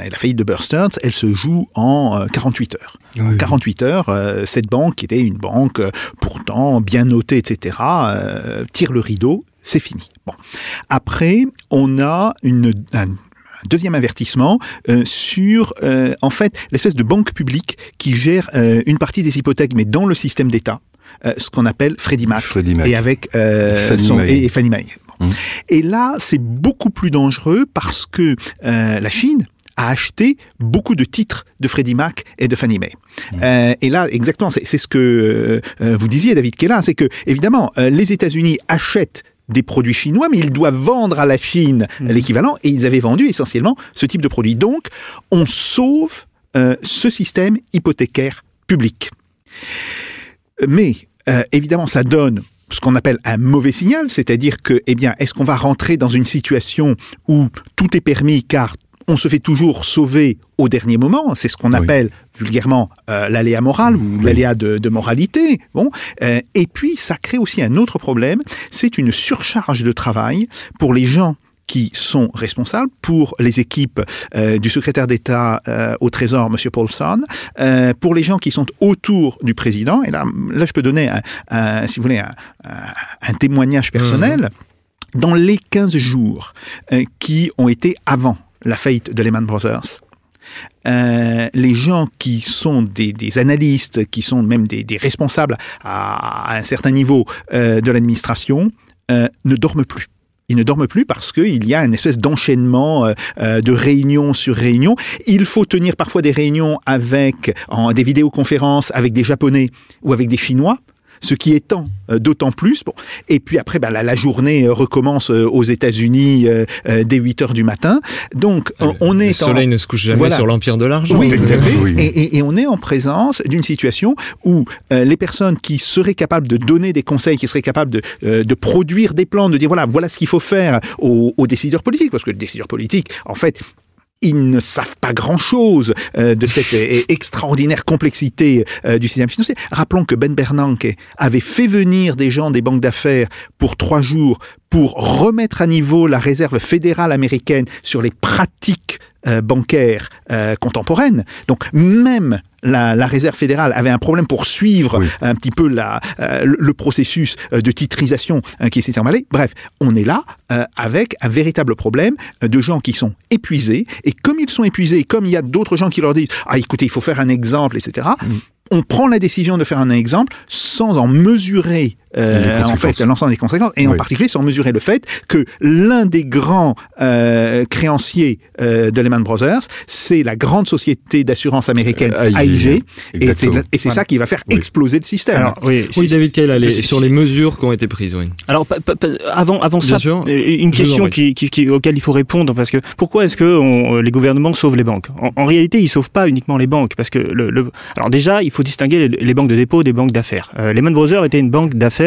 Et la faillite de Bear Stearns, elle se joue en euh, 48 heures. En 48 heures, euh, cette banque, qui était une banque euh, pourtant bien notée, etc., euh, tire le rideau, c'est fini. Bon. Après, on a une, un, un deuxième avertissement euh, sur euh, en fait l'espèce de banque publique qui gère euh, une partie des hypothèques, mais dans le système d'État, euh, ce qu'on appelle Freddie Mac, Freddie Mac. et avec euh, Fannie son- et, Fannie Mae. Bon. Mmh. Et là, c'est beaucoup plus dangereux parce que euh, la Chine a acheté beaucoup de titres de Freddie Mac et de Fannie Mae. Euh, et là, exactement, c'est ce que euh, vous disiez, David Kella, c'est que évidemment, euh, les États-Unis achètent des produits chinois, mais ils doivent vendre à la Chine l'équivalent, et ils avaient vendu essentiellement ce type de produit. Donc, on sauve ce système hypothécaire public. Mais évidemment, ça donne ce qu'on appelle un mauvais signal, c'est-à-dire que, eh bien, est-ce qu'on va rentrer dans une situation où tout est permis car on se fait toujours sauver au dernier moment. C'est ce qu'on appelle vulgairement euh, l'aléa moral ou l'aléa de, moralité. Bon, euh, et puis ça crée aussi un autre problème. C'est une surcharge de travail pour les gens qui sont responsables pour les équipes euh, du secrétaire d'État au Trésor, M. Paulson, pour les gens qui sont autour du président. Et là, là je peux donner, un, si vous voulez, un, témoignage personnel. Mmh. Dans les 15 jours qui ont été avant la faillite de Lehman Brothers, euh, les gens qui sont des, analystes, qui sont même des, responsables à, un certain niveau euh, de l'administration, euh, ne dorment plus. Ils ne dorment plus parce qu'il y a une espèce d'enchaînement de réunions sur réunions. Il faut tenir parfois des réunions avec en, des vidéoconférences avec des Japonais ou avec des Chinois ce qui est temps euh, d'autant plus. Bon. Et puis après, bah, la, journée euh, recommence euh, aux États-Unis dès 8 heures du matin. Donc, on est. Le soleil ne se couche jamais sur l'empire de l'argent. Oui, tout à fait. Et, et, on est en présence d'une situation où les personnes qui seraient capables de donner des conseils, qui seraient capables de, de produire des plans, de dire voilà, voilà ce qu'il faut faire aux, aux décideurs politiques, parce que le décideur politique, en fait, ils ne savent pas grand-chose euh, de cette euh, <laughs> extraordinaire complexité euh, du système financier. Rappelons que Ben Bernanke avait fait venir des gens des banques d'affaires pour trois jours pour remettre à niveau la réserve fédérale américaine sur les pratiques bancaires contemporaines. Donc même la, réserve fédérale avait un problème pour suivre un petit peu la, le processus de titrisation qui s'était emballé. Bref, on est là avec un véritable problème de gens qui sont épuisés et comme ils sont épuisés, comme il y a d'autres gens qui leur disent ah écoutez il faut faire un exemple, etc. Mm. On prend la décision de faire un exemple sans en mesurer euh, en fait l'ensemble des conséquences, et en particulier sans mesurer le fait que l'un des grands euh, créanciers euh, de Lehman Brothers, c'est la grande société d'assurance américaine AIG, et c'est ça qui va faire exploser le système. Alors, oui, David Kyle, sur les mesures qui ont été prises. Oui. Alors avant, avant ça, une question qui, qui, auquel il faut répondre, parce que pourquoi est-ce que les gouvernements sauvent les banques? En, réalité, ils sauvent pas uniquement les banques, parce que le, alors déjà, il faut distinguer les, les banques de dépôt des banques d'affaires. Lehman Brothers était une banque d'affaires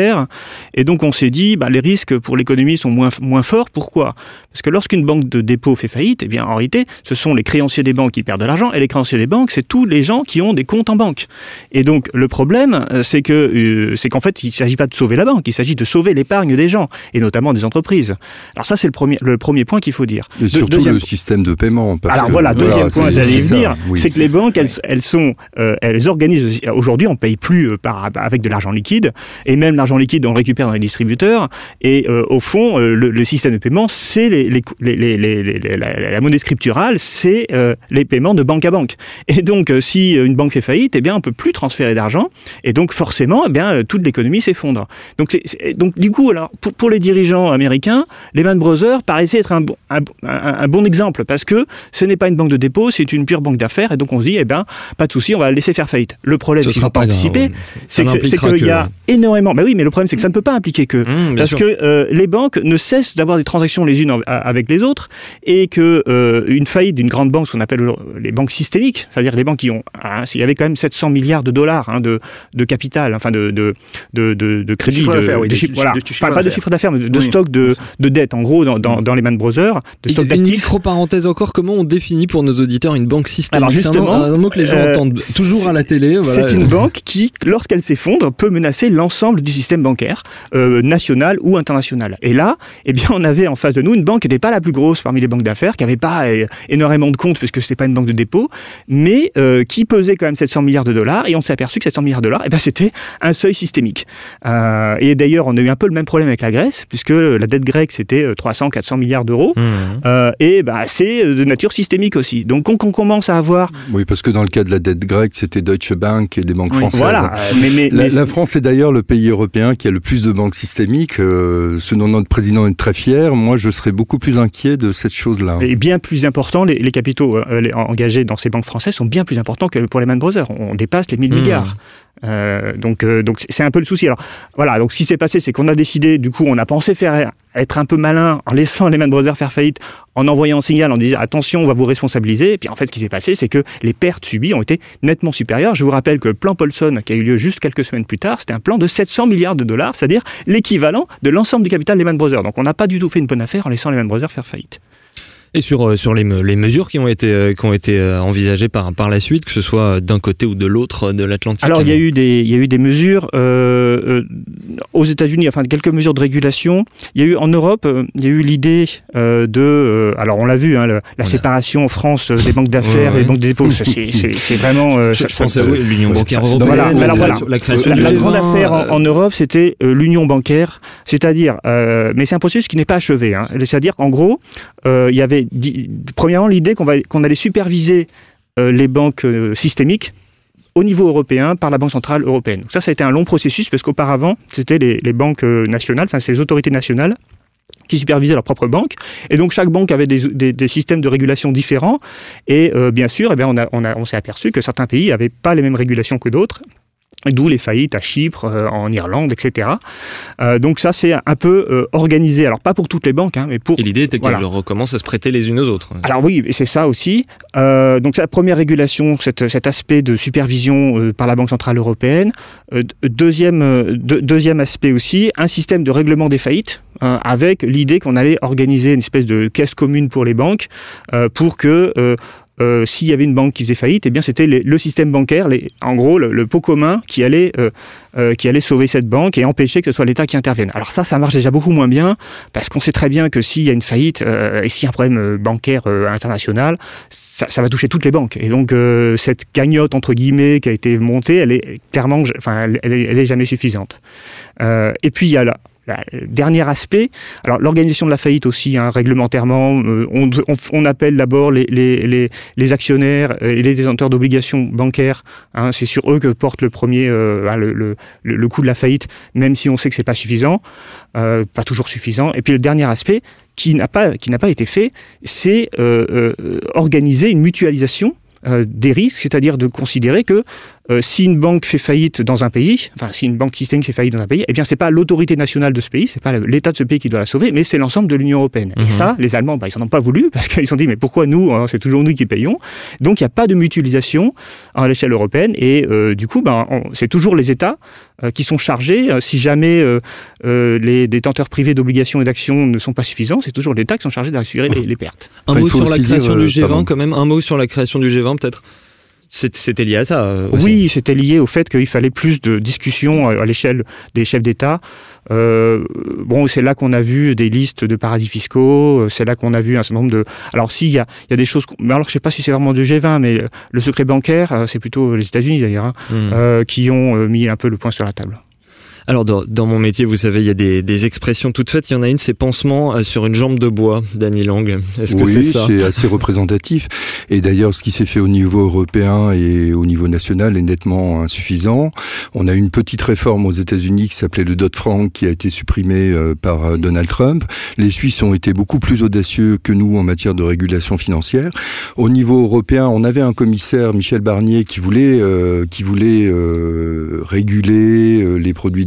et donc on s'est dit, bah, les risques pour l'économie sont moins, moins forts. Pourquoi? Parce que lorsqu'une banque de dépôt fait faillite, eh bien en réalité, ce sont les créanciers des banques qui perdent de l'argent, et les créanciers des banques, c'est tous les gens qui ont des comptes en banque. Et donc le problème, euh, c'est que euh, c'est qu'en fait, il ne s'agit pas de sauver la banque, il s'agit de sauver l'épargne des gens, et notamment des entreprises. Alors ça, c'est le premier, le premier point qu'il faut dire. Et surtout le système de paiement. Alors voilà, deuxième point, j'allais dire, c'est que les banques, elles, elles sont, euh, elles organisent. Aujourd'hui, on paye plus par, avec de l'argent liquide, et même l'argent liquide, on le récupère dans les distributeurs. Et euh, au fond, euh, le, système de paiement, c'est les, la, monnaie scripturale, c'est euh, les paiements de banque à banque. Et donc, si une banque fait faillite, eh bien, on peut plus transférer d'argent. Et donc, forcément, eh bien, toute l'économie s'effondre. Donc, c'est, donc, du coup, alors, pour, les dirigeants américains, Lehman Brothers paraissait être un, bon, un, bon exemple parce que ce n'est pas une banque de dépôt, c'est une pure banque d'affaires. Et donc, on se dit, eh bien, pas de souci, on va laisser faire faillite. Le problème, c'est qu'il ne faut pas anticiper, c'est qu'il y a énormément. Mais oui, mais le problème, c'est que ça ne peut pas impliquer que. Mmh, parce que euh, les banques ne cessent d'avoir des transactions les unes avec les autres et que euh, une faillite d'une grande banque, ce qu'on appelle les banques systémiques, c'est-à-dire les banques qui ont. Hein, il y avait quand même 700 milliards de dollars hein, de, de capital, enfin de, de, de, de, crédit. De, voilà. pas de chiffre d'affaires, mais de stock de, de dette, en gros, dans, dans, les Man Brothers, de stock d'actifs. Une micro-parenthèse encore, comment on définit pour nos auditeurs une banque systémique? C'est un, mot que les gens euh, entendent toujours à la télé. C'est une banque qui, lorsqu'elle s'effondre, peut menacer l'ensemble du système bancaire. Euh, nationale ou internationale. Et là, eh bien, on avait en face de nous une banque qui n'était pas la plus grosse parmi les banques d'affaires, qui n'avait pas euh, énormément de comptes puisque c'était pas une banque de dépôt, mais euh, qui pesait quand même 700 milliards de dollars. Et on s'est aperçu que 700 milliards de dollars, eh ben, c'était un seuil systémique. et d'ailleurs, on a eu un peu le même problème avec la Grèce, puisque la dette grecque c'était 300, 400 milliards d'euros, mmh. et bah, c'est de nature systémique aussi. Donc, on, on, commence à avoir. Oui, parce que dans le cas de la dette grecque, c'était Deutsche Bank et des banques françaises. Voilà. Mais, mais, la, la, France est d'ailleurs le pays européen européen qui a le plus de banques systémiques, euh, ce dont notre président est très fier, moi je serais beaucoup plus inquiet de cette chose-là. Et bien plus important, les, capitaux euh, engagés dans ces banques françaises sont bien plus importants que pour les Man Brothers. On dépasse les 1000 mmh. milliards. Euh, donc, euh, donc c'est un peu le souci. Alors voilà, donc ce qui s'est passé, c'est qu'on a décidé, du coup, on a pensé faire être un peu malin en laissant les Man Brothers faire faillite, en envoyant un signal, en disant attention, on va vous responsabiliser. Et puis en fait, ce qui s'est passé, c'est que les pertes subies ont été nettement supérieures. Je vous rappelle que le plan Paulson, qui a eu lieu juste quelques semaines plus tard, c'était un plan de 700 milliards de dollars, c'est-à-dire l'équivalent de l'ensemble du capital des Man Brothers. Donc on n'a pas du tout fait une bonne affaire en laissant les Man Brothers faire faillite. Et sur, euh, sur les, les mesures qui ont été, euh, qui ont été euh, envisagées par, par la suite, que ce soit d'un côté ou de l'autre de l'Atlantique Alors, il y, a eu des, il y a eu des mesures euh, aux États-Unis, enfin quelques mesures de régulation. Il y a eu en Europe, il y a eu l'idée de. alors, on l'a vu, hein, la séparation en France des banques d'affaires et des banques des dépôts. C'est vraiment. je, pense à l'Union bancaire européenne. Voilà, voilà. La, création la, la grande affaire en, Europe, c'était l'union bancaire. C'est-à-dire. mais c'est un processus qui n'est pas achevé. Hein. C'est-à-dire qu'en gros, il y avait premièrement l'idée qu'on allait superviser euh, les banques euh, systémiques au niveau européen par la Banque Centrale Européenne. Ça, ça a été un long processus parce qu'auparavant, c'était les, banques euh, nationales, enfin c'est les autorités nationales qui supervisaient leurs propres banques. Et donc chaque banque avait des, systèmes de régulation différents. Et bien sûr, eh on s'est aperçu que certains pays n'avaient pas les mêmes régulations que d'autres. D'où les faillites à Chypre, euh, en Irlande, etc. Euh, donc ça, c'est un peu euh, organisé. Alors pas pour toutes les banques, hein, mais pour... Et l'idée était qu'elles recommencent à se prêter les unes aux autres. Alors oui, c'est ça aussi. donc la première régulation, cet aspect de supervision par la Banque Centrale Européenne. deuxième, deuxième aspect aussi, un système de règlement des faillites, avec l'idée qu'on allait organiser une espèce de caisse commune pour les banques, pour que euh, s'il y avait une banque qui faisait faillite, eh bien c'était le système bancaire, en gros le, pot commun qui allait, euh, euh, qui allait sauver cette banque et empêcher que ce soit l'État qui intervienne. Alors ça, ça marche déjà beaucoup moins bien parce qu'on sait très bien que s'il y a une faillite et s'il y a un problème bancaire international, ça, va toucher toutes les banques. Et donc cette cagnotte entre guillemets qui a été montée, elle est clairement, enfin, elle, elle jamais suffisante. et puis il y a là le dernier aspect, alors l'organisation de la faillite aussi, hein, réglementairement, euh, on, appelle d'abord les, les, les, actionnaires et les détenteurs d'obligations bancaires. Hein, c'est sur eux que porte le premier euh, hein, le, coût de la faillite, même si on sait que c'est pas suffisant, euh, pas toujours suffisant. Et puis le dernier aspect qui n'a pas qui n'a pas été fait, c'est organiser une mutualisation des risques, c'est-à-dire de considérer que euh, si une banque fait faillite dans un pays, enfin si une banque systémique fait faillite dans un pays, eh bien c'est pas l'autorité nationale de ce pays, c'est pas l'État de ce pays qui doit la sauver, mais c'est l'ensemble de l'Union européenne. Et mhm. ça, les Allemands, bah, ils n'en ont pas voulu <laughs> parce qu'ils se sont dit mais pourquoi nous, hein, c'est toujours nous qui payons? Donc il n'y a pas de mutualisation à l'échelle européenne et euh, du coup, bah, c'est toujours les États euh, qui sont chargés. si jamais les détenteurs privés d'obligations et d'actions ne sont pas suffisants, c'est toujours l'État qui sont chargés d'assurer les, pertes. Un mot sur la création du G20 quand même. Un mot sur la création du G20 peut-être? C'était lié à ça euh, Oui, c'était lié au fait qu'il fallait plus de discussions à l'échelle des chefs d'État. Euh, bon, c'est là qu'on a vu des listes de paradis fiscaux, euh, c'est là qu'on a vu un certain nombre de... Alors si, il y a, y a, des choses... Mais alors je ne sais pas si c'est vraiment du G20, mais le secret bancaire, c'est plutôt les États-Unis d'ailleurs, hein, hmm. qui ont mis un peu le point sur la table. Alors dans, mon métier, vous savez, il y a des, expressions toutes faites. Il y en a une, c'est pansement euh, sur une jambe de bois, Danny Lang. Est-ce que c'est ça c'est assez représentatif. Et d'ailleurs, ce qui s'est fait au niveau européen et au niveau national est nettement insuffisant. On a une petite réforme aux États-Unis qui s'appelait le Dodd-Frank, qui a été supprimée euh, par euh, Donald Trump. Les Suisses ont été beaucoup plus audacieux que nous en matière de régulation financière. Au niveau européen, on avait un commissaire, Michel Barnier, qui voulait, qui voulait réguler les produits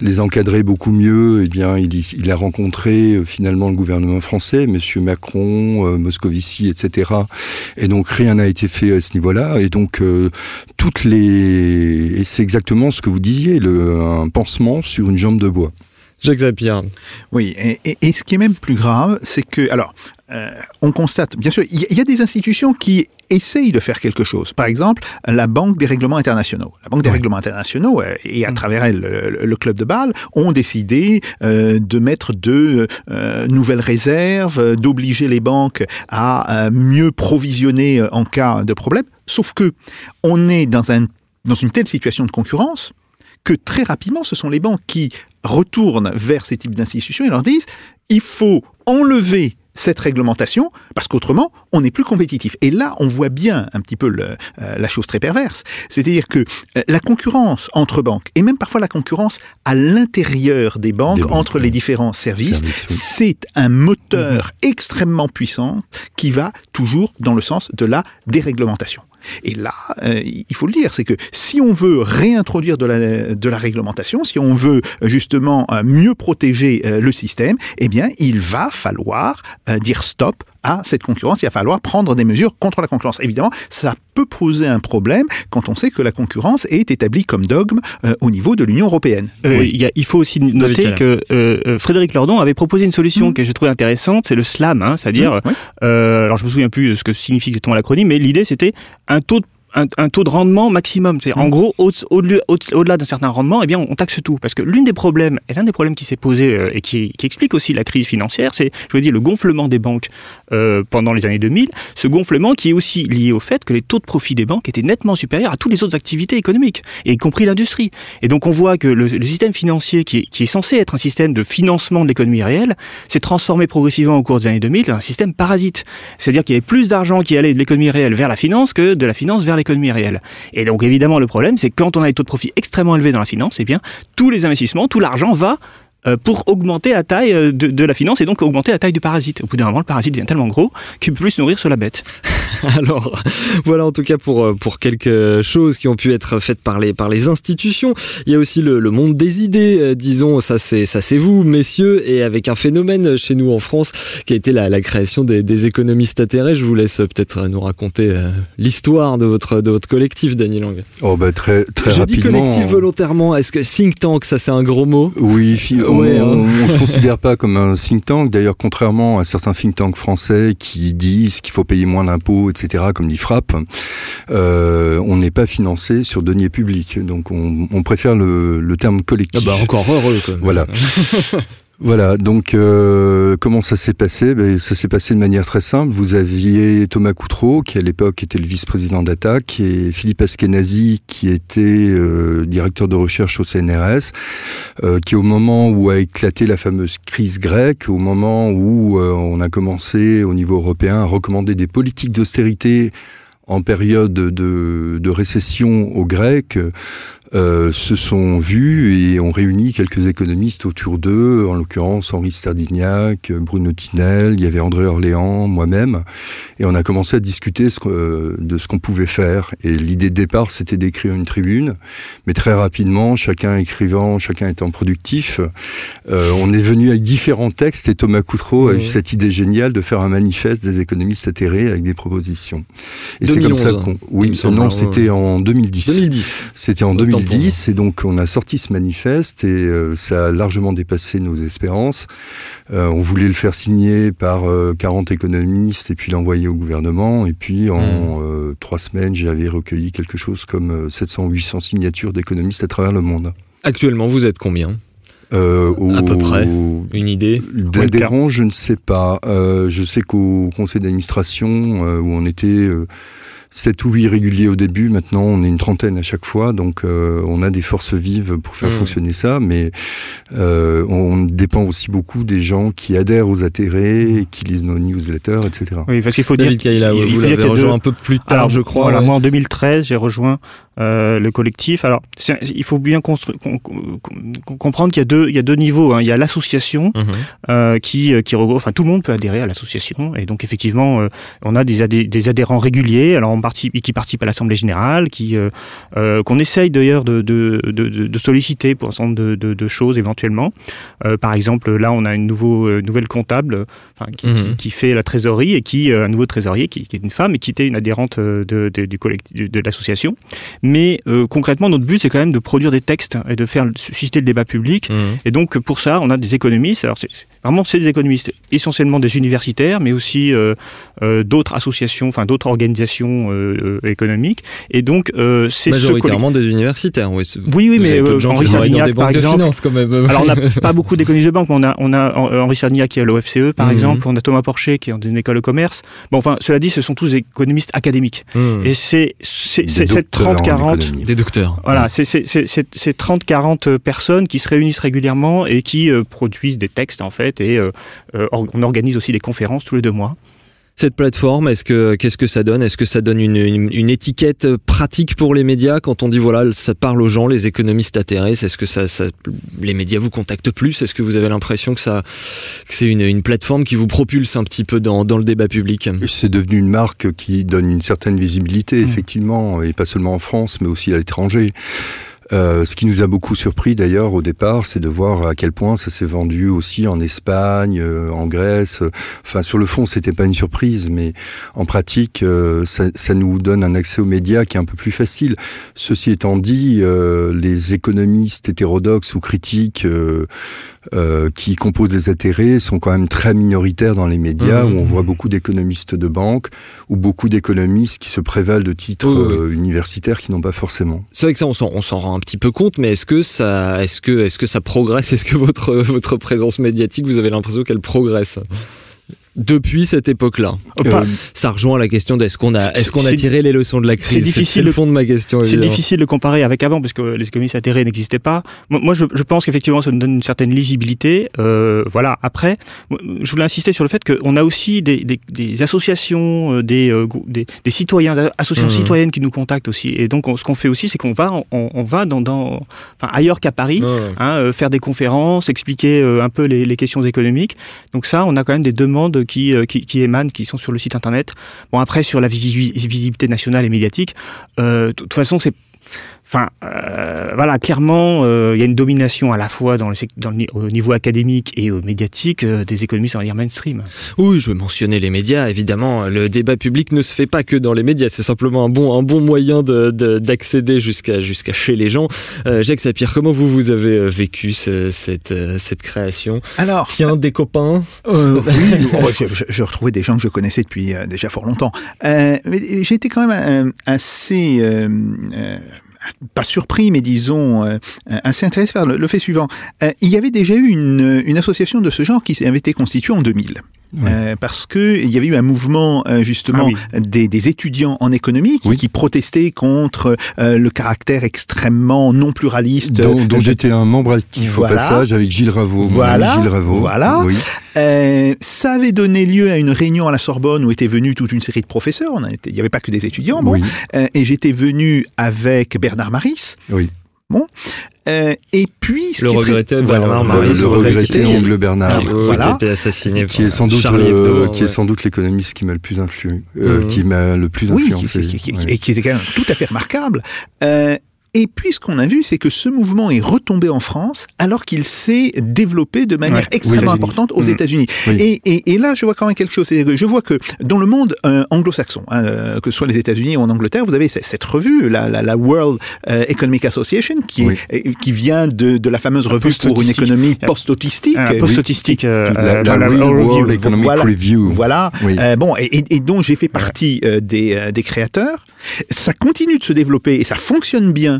les encadrer beaucoup mieux, eh bien, il, a rencontré euh, finalement le gouvernement français, Monsieur Macron, euh, Moscovici, etc. Et donc rien n'a été fait à ce niveau-là. Et donc euh, toutes les, et c'est exactement ce que vous disiez, un pansement sur une jambe de bois. Jacques Zapier. Oui, et, et, ce qui est même plus grave, c'est que, alors, euh, on constate, bien sûr, il y, a des institutions qui essayent de faire quelque chose. Par exemple, la Banque des règlements internationaux. La Banque des règlements internationaux, euh, et à mm. travers elle, le, Club de Bâle, ont décidé euh, de mettre de nouvelles réserves, d'obliger les banques à mieux provisionner en cas de problème. Sauf que on est dans, un, dans une telle situation de concurrence que très rapidement, ce sont les banques qui retournent vers ces types d'institutions et leur disent il faut enlever cette réglementation parce qu'autrement, on n'est plus compétitif. Et là, on voit bien un petit peu le, euh, la chose très perverse. C'est-à-dire que euh, la concurrence entre banques, et même parfois la concurrence à l'intérieur des banques, Des banques, entre les différents services, Services, oui. c'est un moteur extrêmement puissant qui va toujours dans le sens de la déréglementation. Et là, euh, il faut le dire, c'est que si on veut réintroduire de la, de la réglementation, si on veut euh, justement euh, mieux protéger le système, eh bien, il va falloir dire stop à cette concurrence, il va falloir prendre des mesures contre la concurrence. Évidemment, ça peut poser un problème quand on sait que la concurrence est établie comme dogme euh, au niveau de l'Union européenne. Euh, il, y a- il faut aussi noter que euh, Frédéric Lordon avait proposé une solution que j'ai trouvée intéressante, c'est le SLAM, hein, c'est-à-dire, Mmh, oui. euh, alors je me souviens plus de ce que signifie exactement l'acronyme, mais l'idée c'était un taux de un, un taux de rendement maximum. C'est en Mmh. gros au- au-delà au, au-delà d'un certain rendement, eh bien on taxe tout parce que l'une des problèmes et l'un des problèmes qui s'est posé euh, et qui, qui explique aussi la crise financière, c'est je veux dire le gonflement des banques euh, pendant les années 2000. Ce gonflement qui est aussi lié au fait que les taux de profit des banques étaient nettement supérieurs à toutes les autres activités économiques, et y compris l'industrie. Et donc on voit que le, le système financier, qui est, qui est censé être un système de financement de l'économie réelle, s'est transformé progressivement au cours des années 2000 en un système parasite. C'est-à-dire qu'il y avait plus d'argent qui allait de l'économie réelle vers la finance que de la finance vers l'économie réelle. Et donc évidemment le problème, c'est quand on a des taux de profit extrêmement élevés dans la finance, eh bien tous les investissements, tout l'argent va pour augmenter la taille euh, de, de la finance et donc augmenter la taille du parasite. Au bout d'un moment, le parasite devient tellement gros qu'il peut plus se nourrir sur la bête. <laughs> Alors, voilà en tout cas pour, euh, pour quelques choses qui ont pu être faites par les, par les institutions. Il y a aussi le, le monde des idées, euh, disons, ça c'est, ça c'est vous, messieurs, et avec un phénomène chez nous en France qui a été la, la création des, des économistes atterrés. Je vous laisse euh, peut-être euh, nous raconter euh, l'histoire de votre, de votre collectif, Daniel Lang. Oh bah très très Je dis collectif volontairement, est-ce que think tank, ça c'est un gros mot? Oui, on, Ouais, hein. se <laughs> considère pas comme un think tank. D'ailleurs, contrairement à certains think tanks français qui disent qu'il faut payer moins d'impôts, etc., comme l'IFRAP, euh, on n'est pas financé sur deniers publics. Donc, on, on préfère le, le terme collectif. Ah bah encore heureux même. Voilà. <laughs> Voilà, donc euh, comment ça s'est passé? Ben, Ça s'est passé de manière très simple. Vous aviez Thomas Coutreau, qui à l'époque était le vice-président d'Attaque, et Philippe Askenazi, qui était euh, directeur de recherche au CNRS, euh, qui au moment où a éclaté la fameuse crise grecque, au moment où on a commencé au niveau européen à recommander des politiques d'austérité en période de, de récession aux Grecs, euh, se sont vus et ont réuni quelques économistes autour d'eux, en l'occurrence Henri Sterdignac, Bruno Tinel, il y avait André Orléans, moi-même, et on a commencé à discuter ce euh, de ce qu'on pouvait faire. Et l'idée de départ, c'était d'écrire une tribune, mais très rapidement, chacun écrivant, chacun étant productif, euh, on est venu avec différents textes et Thomas Coutreau a eu Mhm. cette idée géniale de faire un manifeste des économistes atterrés avec des propositions. Et c'est comme 2011, ça qu'on... me Oui, non, hein, c'était en 2010. 2010. C'était en Autant pour 2010 et donc on a sorti ce manifeste et euh, ça a largement dépassé nos espérances. Euh, on voulait le faire signer par euh, 40 économistes et puis l'envoyer au gouvernement et puis Hmm. en euh, trois semaines j'avais recueilli quelque chose comme euh, 700 ou 800 signatures d'économistes à travers le monde. Actuellement, vous êtes combien? Euh, À peu au- près. Une idée? D'adhérents, je ne sais pas. Euh, je sais qu'au conseil d'administration, euh, où on était euh, 7 ou 8 réguliers au début, maintenant on est une trentaine à chaque fois, donc euh, on a des forces vives pour faire Mm. fonctionner ça, mais euh, on dépend aussi beaucoup des gens qui adhèrent aux atterrés, et qui lisent nos newsletters, etc. Oui, parce qu'il faut David dire. Kaila, il- il vous faut dire l'avez qu'il y a rejoint deux- un peu plus tard, Alors, je crois. Voilà, ouais. moi en 2013, j'ai rejoint euh, le collectif. Alors, il faut bien constru- com- com- com- comprendre qu'il y a deux, il y a deux niveaux. hein. Il y a l'association Mhm. euh, qui, euh, qui regroupe, enfin tout le monde peut adhérer à l'association. Et donc effectivement, euh, on a des, adhé- des adhérents réguliers, alors on participe, qui participent à l'assemblée générale, qui qu'on essaye d'ailleurs de, de, de, de- de solliciter pour un certain nombre de, choses éventuellement. Par exemple, là, on a une nouveau, nouvelle comptable, qui, Mhm. qui, qui fait la trésorerie et qui un nouveau trésorier qui, qui est une femme et qui était une adhérente de, de, du collectif, de, de l'association. Mais euh, concrètement, notre but, c'est quand même de produire des textes et de faire susciter le débat public. Mhm. Et donc, pour ça, on a des économistes. Alors, c'est vraiment, c'est des économistes essentiellement des universitaires, mais aussi euh, euh, d'autres associations, enfin d'autres organisations euh, économiques. Et donc, euh, c'est ce Majoritairement des universitaires. Oui, c'est- Oui, oui, mais euh, Henri Sardignac, des par banques de exemple. finances quand même. Alors, on n'a <laughs> pas beaucoup d'économistes de banque, mais on a, on a Hen- Henri Sardignac qui est à l'OFCE, par Mhm. exemple. On a Thomas Porcher qui est dans une école de commerce. Bon, enfin, cela dit, ce sont tous des économistes académiques. Mhm. Et c'est c'est- Des c'est cette docteurs, 30-40 40 des docteurs. Voilà, c'est 30-40 personnes qui se réunissent régulièrement et qui produisent des textes en fait et on organise aussi des conférences tous les deux mois. Cette plateforme, est-ce que qu'est-ce que ça donne? Est-ce que ça donne une, une, étiquette pratique pour les médias? Quand on dit voilà ça parle aux gens, les économistes intéressent Est-ce que ça, ça, les médias vous contactent plus? Est-ce que vous avez l'impression que ça que c'est une, une, plateforme qui vous propulse un petit peu dans, dans le débat public? C'est devenu une marque qui donne une certaine visibilité mmh. effectivement et pas seulement en France mais aussi à l'étranger. Euh, ce qui nous a beaucoup surpris d'ailleurs au départ, c'est de voir à quel point ça s'est vendu aussi en Espagne, euh, en Grèce. Enfin, sur le fond, c'était pas une surprise, mais en pratique, euh, ça, ça, nous donne un accès aux médias qui est un peu plus facile. Ceci étant dit, les économistes hétérodoxes ou critiques euh, qui composent des intérêts sont quand même très minoritaires dans les médias, mmh. où on voit beaucoup d'économistes de banque, ou beaucoup d'économistes qui se prévalent de titres euh, universitaires qui n'ont pas forcément. C'est vrai que ça, on s'en rend un petit peu compte, mais est-ce que ça, est-ce que, est-ce que ça progresse? Est-ce que votre, <laughs> votre présence médiatique, vous avez l'impression qu'elle progresse? Depuis cette époque-là. Euh, ça rejoint la question d'est-ce qu'on a, est-ce qu'on a tiré les leçons de la crise C'est difficile. le fond de ma question. C'est difficile de comparer avec avant parce que les économistes atterrés n'existaient pas. Moi, je, pense qu'effectivement, ça nous donne une certaine lisibilité. Euh, voilà. Après, je voulais insister sur le fait qu'on a aussi des, associations, euh, des, des, citoyens, associations mmh. citoyennes qui nous contactent aussi. Et donc, ce qu'on fait aussi, c'est qu'on va, on, va dans, dans enfin, ailleurs qu'à Paris, hein, faire des conférences, expliquer un peu les, les questions économiques. Donc ça, on a quand même des demandes euh, qui, émanent, qui sont sur le site internet. Bon, après, sur la visibilité nationale et médiatique, euh, de toute façon, c'est Enfin, euh, voilà, clairement, euh, il y a une domination à la fois dans le, dans le au niveau académique et au médiatique euh, des économistes, on va dire mainstream. Oui, je veux mentionner les médias. Évidemment, le débat public ne se fait pas que dans les médias. C'est simplement un bon, un bon moyen d'accéder de, jusqu'à jusqu'à chez les gens. Jacques Sapir, comment vous vous avez vécu cette cette création? Alors, tiens, des copains? oui, <laughs> je, je, retrouvais des gens que je connaissais depuis déjà fort longtemps. mais j'ai été quand même assez pas surpris, mais disons euh, assez intéressé par le, fait suivant. Euh, il y avait déjà eu une, une association de ce genre qui avait été constituée en 2000. Euh, parce que il y avait eu un mouvement euh, justement ah des, des, étudiants en économie qui, qui protestaient contre euh, le caractère extrêmement non pluraliste. Dont, dont j'étais un membre actif au passage avec Gilles Raveau. Voilà. Gilles Raveau. Voilà. Oui. ça avait donné lieu à une réunion à la Sorbonne où étaient venus toute une série de professeurs. On il n'y avait pas que des étudiants. Bon. et j'étais venu avec Bernard Maris. Bon. Euh, et puis, ce le regretté Bernard Marie, le, regretté ongle Bernard, voilà. qui a été assassiné, qui est sans doute, euh, qui est sans doute l'économiste qui m'a le plus influé, euh, mmh. qui m'a le plus influencé, oui, qui, qui, qui, et qui était quand même tout à fait remarquable. Euh, et puis, ce qu'on a vu, c'est que ce mouvement est retombé en France alors qu'il s'est développé de manière extrêmement importante aux mmh. États-Unis. Et, et, et, là, je vois quand même quelque chose. Que je vois que dans le monde euh, anglo-saxon, hein, euh, que ce soit les États-Unis ou en Angleterre, vous avez cette revue, la, la, la World euh, Economic Association, qui, est, qui vient de, de, la fameuse revue pour une économie post-autistique. Ah, post-autistique. la, la, World Economic voilà, Review. Voilà. bon, et, et, dont j'ai fait partie des, des créateurs. Ça continue de se développer et ça fonctionne bien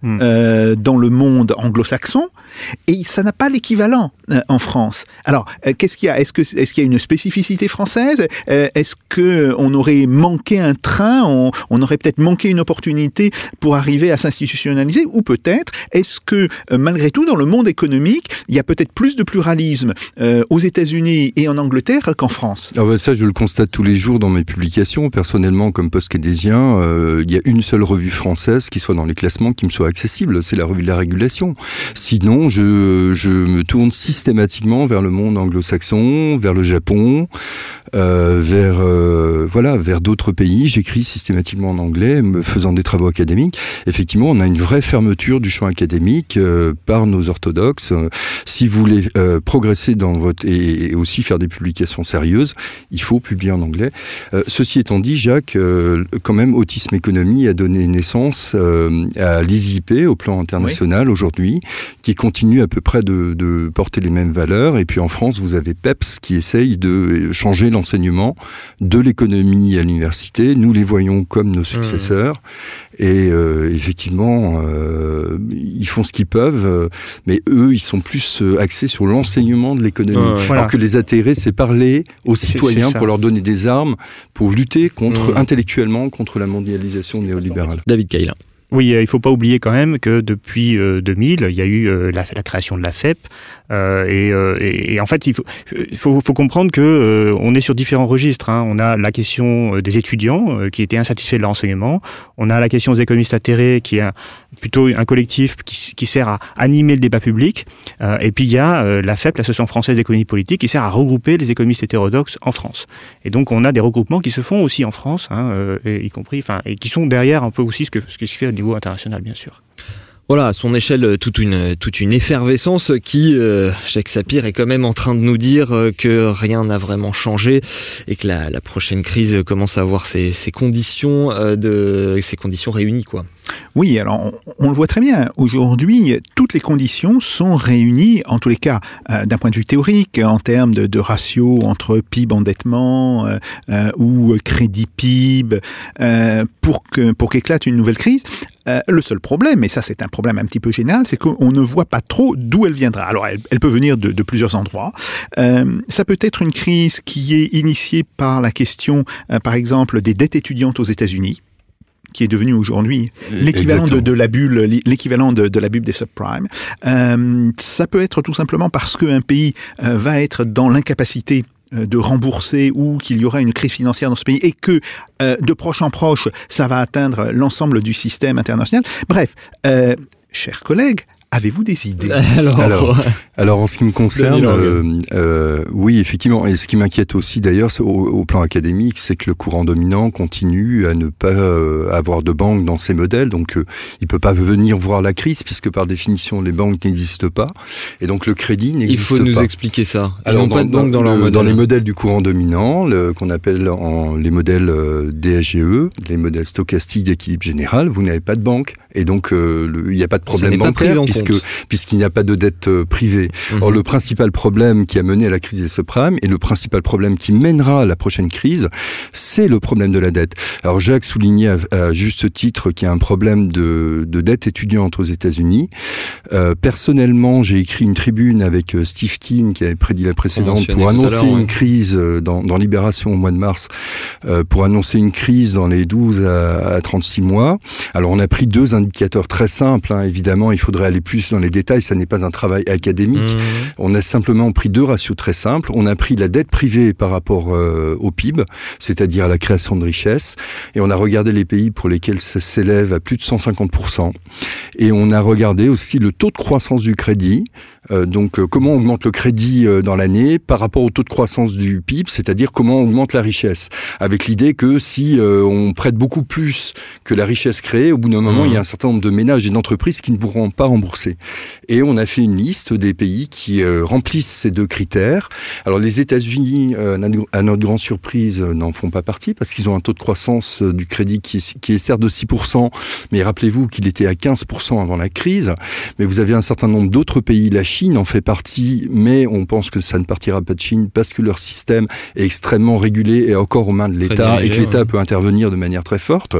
Hmm. Euh, dans le monde anglo-saxon, et ça n'a pas l'équivalent euh, en France. Alors, euh, qu'est-ce qu'il y a? Est-ce que est-ce qu'il y a une spécificité française? Est-ce que on aurait manqué un train? On, on aurait peut-être manqué une opportunité pour arriver à s'institutionnaliser? Ou peut-être est-ce que malgré tout, dans le monde économique, il y a peut-être plus de pluralisme aux États-Unis et en Angleterre qu'en France? Ah bah Ça, je le constate tous les jours dans mes publications. Personnellement, comme post-kédésien, il y a une seule revue française qui soit dans les classements qui me soit accessible, c'est la revue de la régulation. Sinon, je, me tourne systématiquement vers le monde anglo-saxon, vers le Japon, euh, vers euh, voilà, vers d'autres pays. J'écris systématiquement en anglais, me faisant des travaux académiques. Effectivement, on a une vraie fermeture du champ académique euh, par nos orthodoxes. Si vous voulez progresser dans votre et, aussi faire des publications sérieuses, il faut publier en anglais. ceci étant dit, Jacques, quand même, Autisme Économie a donné naissance à au plan international aujourd'hui, qui continue à peu près de, de porter les mêmes valeurs. Et puis en France, vous avez PEPS qui essaye de changer l'enseignement de l'économie à l'université. Nous les voyons comme nos successeurs. Et euh, effectivement, euh, ils font ce qu'ils peuvent, mais eux, ils sont plus euh, axés sur l'enseignement de l'économie. Alors que les atterrés, c'est parler aux citoyens pour leur donner des armes pour lutter contre intellectuellement contre la mondialisation néolibérale. David Kaila. Oui, il ne faut pas oublier quand même que depuis 2000, il y a eu la, la création de la FEP. Et, et, en fait, il faut, faut, faut comprendre que on est sur différents registres. Hein. On a la question des étudiants qui étaient insatisfaits de leur enseignement. On a la question des économistes atterrés qui est plutôt un collectif qui, qui, sert à animer le débat public. et puis il y a la FEP, l'Association française d'économie politique, qui sert à regrouper les économistes hétérodoxes en France. Et donc on a des regroupements qui se font aussi en France, hein, y compris, enfin, et qui sont derrière un peu aussi ce que ce qui se fait international, bien sûr. Voilà, à son échelle, toute une, toute une effervescence qui, euh, Jacques Sapir est quand même en train de nous dire euh, que rien n'a vraiment changé et que la, prochaine crise commence à avoir ses, conditions, euh, conditions réunies. quoi. Oui, alors on, le voit très bien. Aujourd'hui, toutes les conditions sont réunies, en tous les cas, euh, d'un point de vue théorique, en termes de, ratio entre PIB endettement euh, euh, ou crédit PIB, pour qu'éclate une nouvelle crise. le seul problème, et ça c'est un problème un petit peu général, c'est qu'on ne voit pas trop d'où elle viendra. Alors elle, peut venir de plusieurs endroits. ça peut être une crise qui est initiée par la question, par exemple, des dettes étudiantes aux États-Unis qui est devenu aujourd'hui l'équivalent de, de, la bulle, l'équivalent de, de, la bulle des subprimes. Euh, ça peut être tout simplement parce qu'un pays euh, va être dans l'incapacité euh, de rembourser ou qu'il y aura une crise financière dans ce pays et que euh, de proche en proche, ça va atteindre l'ensemble du système international. Bref, euh, chers collègues, Avez-vous des idées <laughs> alors, alors, alors, en ce qui me concerne, euh, euh, oui, effectivement. Et ce qui m'inquiète aussi, d'ailleurs, au, au, plan académique, c'est que le courant dominant continue à ne pas euh, avoir de banque dans ses modèles. Donc, euh, il peut pas venir voir la crise, puisque par définition, les banques n'existent pas. Et donc, le crédit n'existe pas. Il faut nous pas. expliquer ça. Ils alors, dans, pas de banque dans, dans, dans les modèles du courant dominant, qu'on appelle en, les modèles euh, DSGE, les modèles stochastiques d'équilibre général, vous n'avez pas de banque. Et donc, euh, il n'y a pas de problème bancaire puisque puisqu'il n'y a pas de dette euh, privée. Mmh. Or, le principal problème qui a mené à la crise des subprimes et le principal problème qui mènera à la prochaine crise, c'est le problème de la dette. Alors, Jacques soulignait à, à juste titre qu'il y a un problème de, de dette étudiante aux États-Unis. Euh, personnellement, j'ai écrit une tribune avec euh, Steve Keen qui avait prédit la précédente pour annoncer une ouais. crise dans, dans Libération au mois de mars, euh, pour annoncer une crise dans les 12 à, à 36 mois. Alors, on a pris deux indicateur très simple. Hein. Évidemment, il faudrait aller plus dans les détails. Ça n'est pas un travail académique. Mmh. On a simplement pris deux ratios très simples. On a pris la dette privée par rapport euh, au PIB, c'est-à-dire à la création de richesses, et on a regardé les pays pour lesquels ça s'élève à plus de 150 Et on a regardé aussi le taux de croissance du crédit. Euh, donc, euh, comment augmente le crédit dans l'année par rapport au taux de croissance du PIB, c'est-à-dire comment augmente la richesse, avec l'idée que si on prête beaucoup plus que la richesse créée, au bout d'un moment, mmh. il y a un certain nombre de ménages et d'entreprises qui ne pourront pas rembourser. Et on a fait une liste des pays qui euh, remplissent ces deux critères. Alors les États-Unis, euh, à notre grande surprise, euh, n'en font pas partie parce qu'ils ont un taux de croissance du crédit qui est, qui est certes de 6%, mais rappelez-vous qu'il était à 15% avant la crise. Mais vous avez un certain nombre d'autres pays, la Chine en fait partie, mais on pense que ça ne partira pas de Chine parce que leur système est extrêmement régulé et encore aux mains de l'État et que l'État ouais. peut intervenir de manière très forte.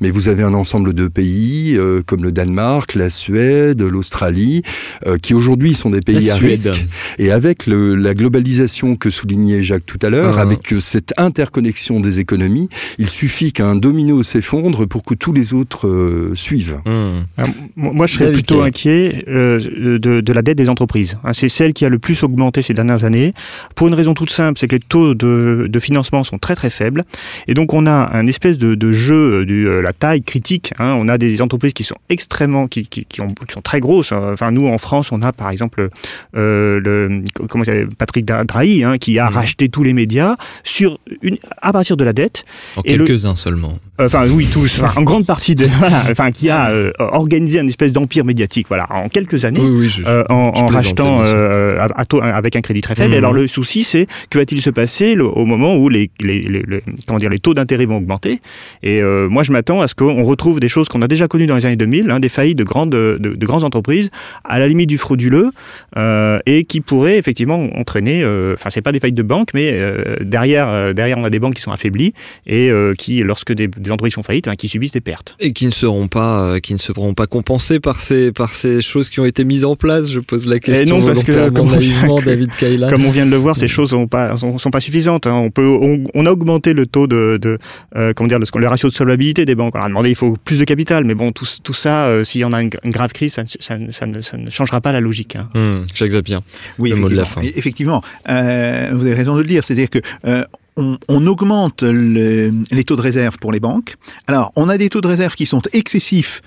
Mais vous avez un ensemble de pays euh, comme le Danemark, la Suède, l'Australie, euh, qui aujourd'hui sont des pays la à Suède. risque. Et avec le, la globalisation que soulignait Jacques tout à l'heure, -huh. avec cette interconnexion des économies, il suffit qu'un domino s'effondre pour que tous les autres euh, suivent. Mmh. Alors, moi, je serais David plutôt inquiet euh, de, de, la dette des entreprises. Hein, c'est celle qui a le plus augmenté ces dernières années, pour une raison toute simple, c'est que les taux de, de, financement sont très très faibles. Et donc, on a un espèce de, de jeu de euh, la taille critique. Hein, on a des entreprises qui sont extrêmement, qui, qui, qui, ont, qui sont très grosses. Hein. Enfin, nous, en France, on a par exemple euh, le, comment Patrick Drahi, hein, qui a mmh. racheté tous les médias sur une, à partir de la dette. En quelques-uns seulement. Enfin, oui, tous. En grande partie de, <laughs> voilà, enfin, qui a euh, organisé un espèce d'empire médiatique, voilà, en quelques années, oui, oui, je, euh, en, en rachetant euh, à, à taux, avec un crédit très faible. Mmh. Alors, le souci, c'est que va-t-il se passer le, au moment où les, les, les, les, comment dire, les taux d'intérêt vont augmenter? Et euh, moi, je m'attends à ce qu'on retrouve des choses qu'on a déjà connues dans les années 2000, hein, des faillites de grandes, de, de, grandes entreprises, à la limite du frauduleux, euh, et qui pourraient effectivement entraîner, euh, enfin, c'est pas des faillites de banques, mais euh, derrière, derrière, on a des banques qui sont affaiblies et euh, qui, lorsque des, des entreprises font faillite, hein, qui subissent des pertes. Et qui ne seront pas, euh, qui ne seront pas compensées par ces, par ces choses qui ont été mises en place. Je pose la question. Et non, parce que comme, naïvement, David Kayla. Comme on vient de le voir, ces choses sont pas, sont, sont pas suffisantes. Hein. On peut, on, on, a augmenté le taux de, de euh, comment dire, le, le ratio de solvabilité des banques. On a demandé, il faut plus de capital, mais bon, tout, tout ça, euh, s'il y en a une, grave crise, ça, ça, ça, ne, ça, ne, changera pas la logique. Hein. Mmh, Jacques Zapier, oui, le mot de la fin. Effectivement, euh, vous avez raison de le dire, c'est-à-dire que euh, on, augmente le, les taux de réserve pour les banques. Alors, on a des taux de réserve qui sont excessifs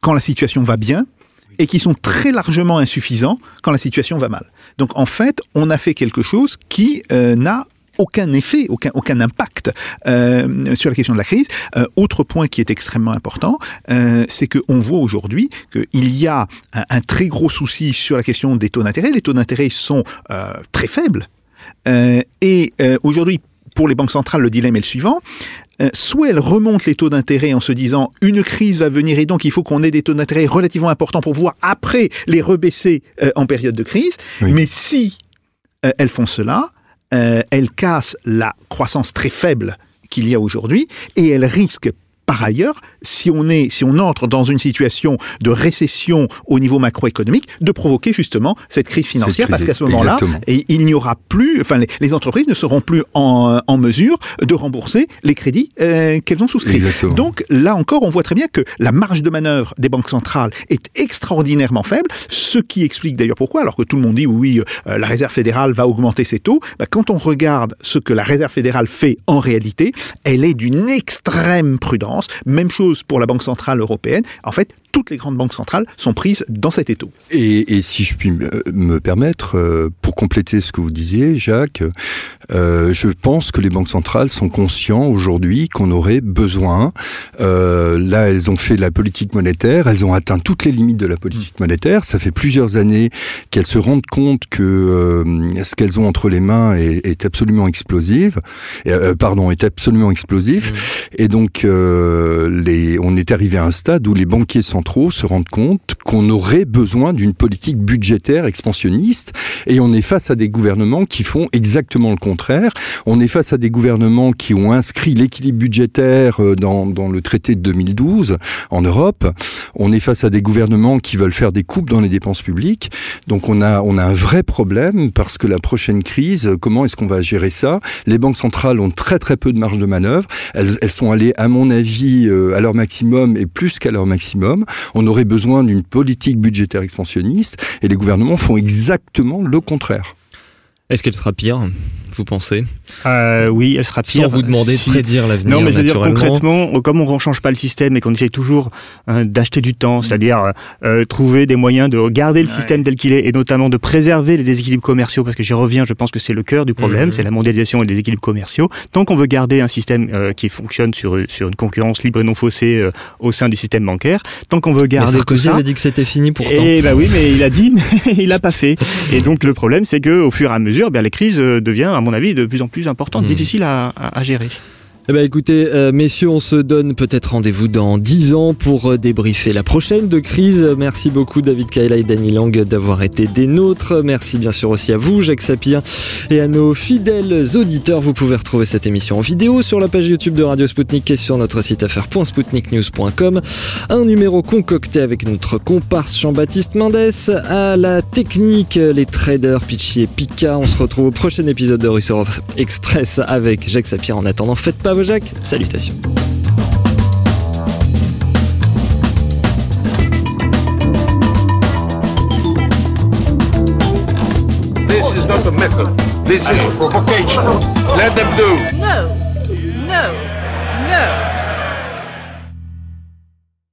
quand la situation va bien et qui sont très largement insuffisants quand la situation va mal. Donc, en fait, on a fait quelque chose qui euh, n'a aucun effet, aucun, impact euh, sur la question de la crise. Euh, autre point qui est extrêmement important, euh, c'est qu'on voit aujourd'hui qu'il y a un, un, très gros souci sur la question des taux d'intérêt. Les taux d'intérêt sont très faibles. Et aujourd'hui, pour les banques centrales, le dilemme est le suivant. Euh, soit elles remontent les taux d'intérêt en se disant une crise va venir et donc il faut qu'on ait des taux d'intérêt relativement importants pour pouvoir après les rebaisser euh, en période de crise. Oui. Mais si euh, elles font cela, elles cassent la croissance très faible qu'il y a aujourd'hui et elles risquent par ailleurs, si on, est, si on entre dans une situation de récession au niveau macroéconomique, de provoquer justement cette crise financière, cette crise, parce qu'à ce moment-là, il n'y aura plus, enfin, les, les, entreprises ne seront plus en, en, mesure de rembourser les crédits euh, qu'elles ont souscrits. Exactement. Donc là encore, on voit très bien que la marge de manœuvre des banques centrales est extraordinairement faible, ce qui explique d'ailleurs pourquoi, alors que tout le monde dit oui, euh, la Réserve fédérale va augmenter ses taux, bah, quand on regarde ce que la Réserve fédérale fait en réalité, elle est d'une extrême prudence même chose pour la Banque centrale européenne. En fait, toutes les grandes banques centrales sont prises dans cet étau. Et, et si je puis me permettre, euh, pour compléter ce que vous disiez, Jacques, euh, je pense que les banques centrales sont conscients aujourd'hui qu'on aurait besoin. Euh, là, elles ont fait la politique monétaire, elles ont atteint toutes les limites de la politique monétaire. Ça fait plusieurs années qu'elles se rendent compte que euh, ce qu'elles ont entre les mains est, est absolument explosive. Pardon, est absolument explosif. Mmh. Et donc, les, on est arrivé à un stade où les banquiers centraux se rendent compte qu'on aurait besoin d'une politique budgétaire expansionniste. Et on est face à des gouvernements qui font exactement le contraire. On est face à des gouvernements qui ont inscrit l'équilibre budgétaire euh, dans, dans, le traité de 2012 en Europe. On est face à des gouvernements qui veulent faire des coupes dans les dépenses publiques. Donc on a, on a un vrai problème parce que la prochaine crise, comment est-ce qu'on va gérer ça? Les banques centrales ont très très peu de marge de manœuvre. Elles, elles sont allées, à mon avis, euh, à leur maximum et plus qu'à leur maximum. On aurait besoin d'une politique budgétaire expansionniste et les gouvernements font exactement le contraire. Est-ce qu'elle sera pire? Vous pensez euh, Oui, elle sera pire. Sans vous demander si... de prédire l'avenir. Non, mais je veux dire concrètement, comme on ne change pas le système et qu'on essaye toujours hein, d'acheter du temps, c'est-à-dire euh, trouver des moyens de garder le ouais. système tel qu'il est et notamment de préserver les déséquilibres commerciaux, parce que j'y reviens, je pense que c'est le cœur du problème, mmh. c'est la mondialisation et les déséquilibres commerciaux. Tant qu'on veut garder un système euh, qui fonctionne sur, sur une concurrence libre et non faussée euh, au sein du système bancaire, tant qu'on veut garder mais Sarkozy tout ça, avait dit que c'était fini pourtant. Et bah oui, mais il a dit, <laughs> mais il l'a pas fait. Et donc le problème, c'est que au fur et à mesure, bien, les crises deviennent, à mon avis, de plus en plus importante, mmh. difficile à, à, à gérer. Eh ben écoutez, euh, messieurs, on se donne peut-être rendez-vous dans 10 ans pour euh, débriefer la prochaine de crise. Merci beaucoup David Kaila et Danny Lang d'avoir été des nôtres. Merci bien sûr aussi à vous, Jacques Sapir, et à nos fidèles auditeurs. Vous pouvez retrouver cette émission en vidéo sur la page YouTube de Radio Sputnik et sur notre site affaire.sputniknews.com. Un numéro concocté avec notre comparse Jean-Baptiste Mendes. À la technique, les traders Pitchy et Pika. On se retrouve au prochain épisode de Russe Express avec Jacques Sapir. En attendant, faites pas Jacques, salutations. This is not a method. This is provocation. Let them do. No.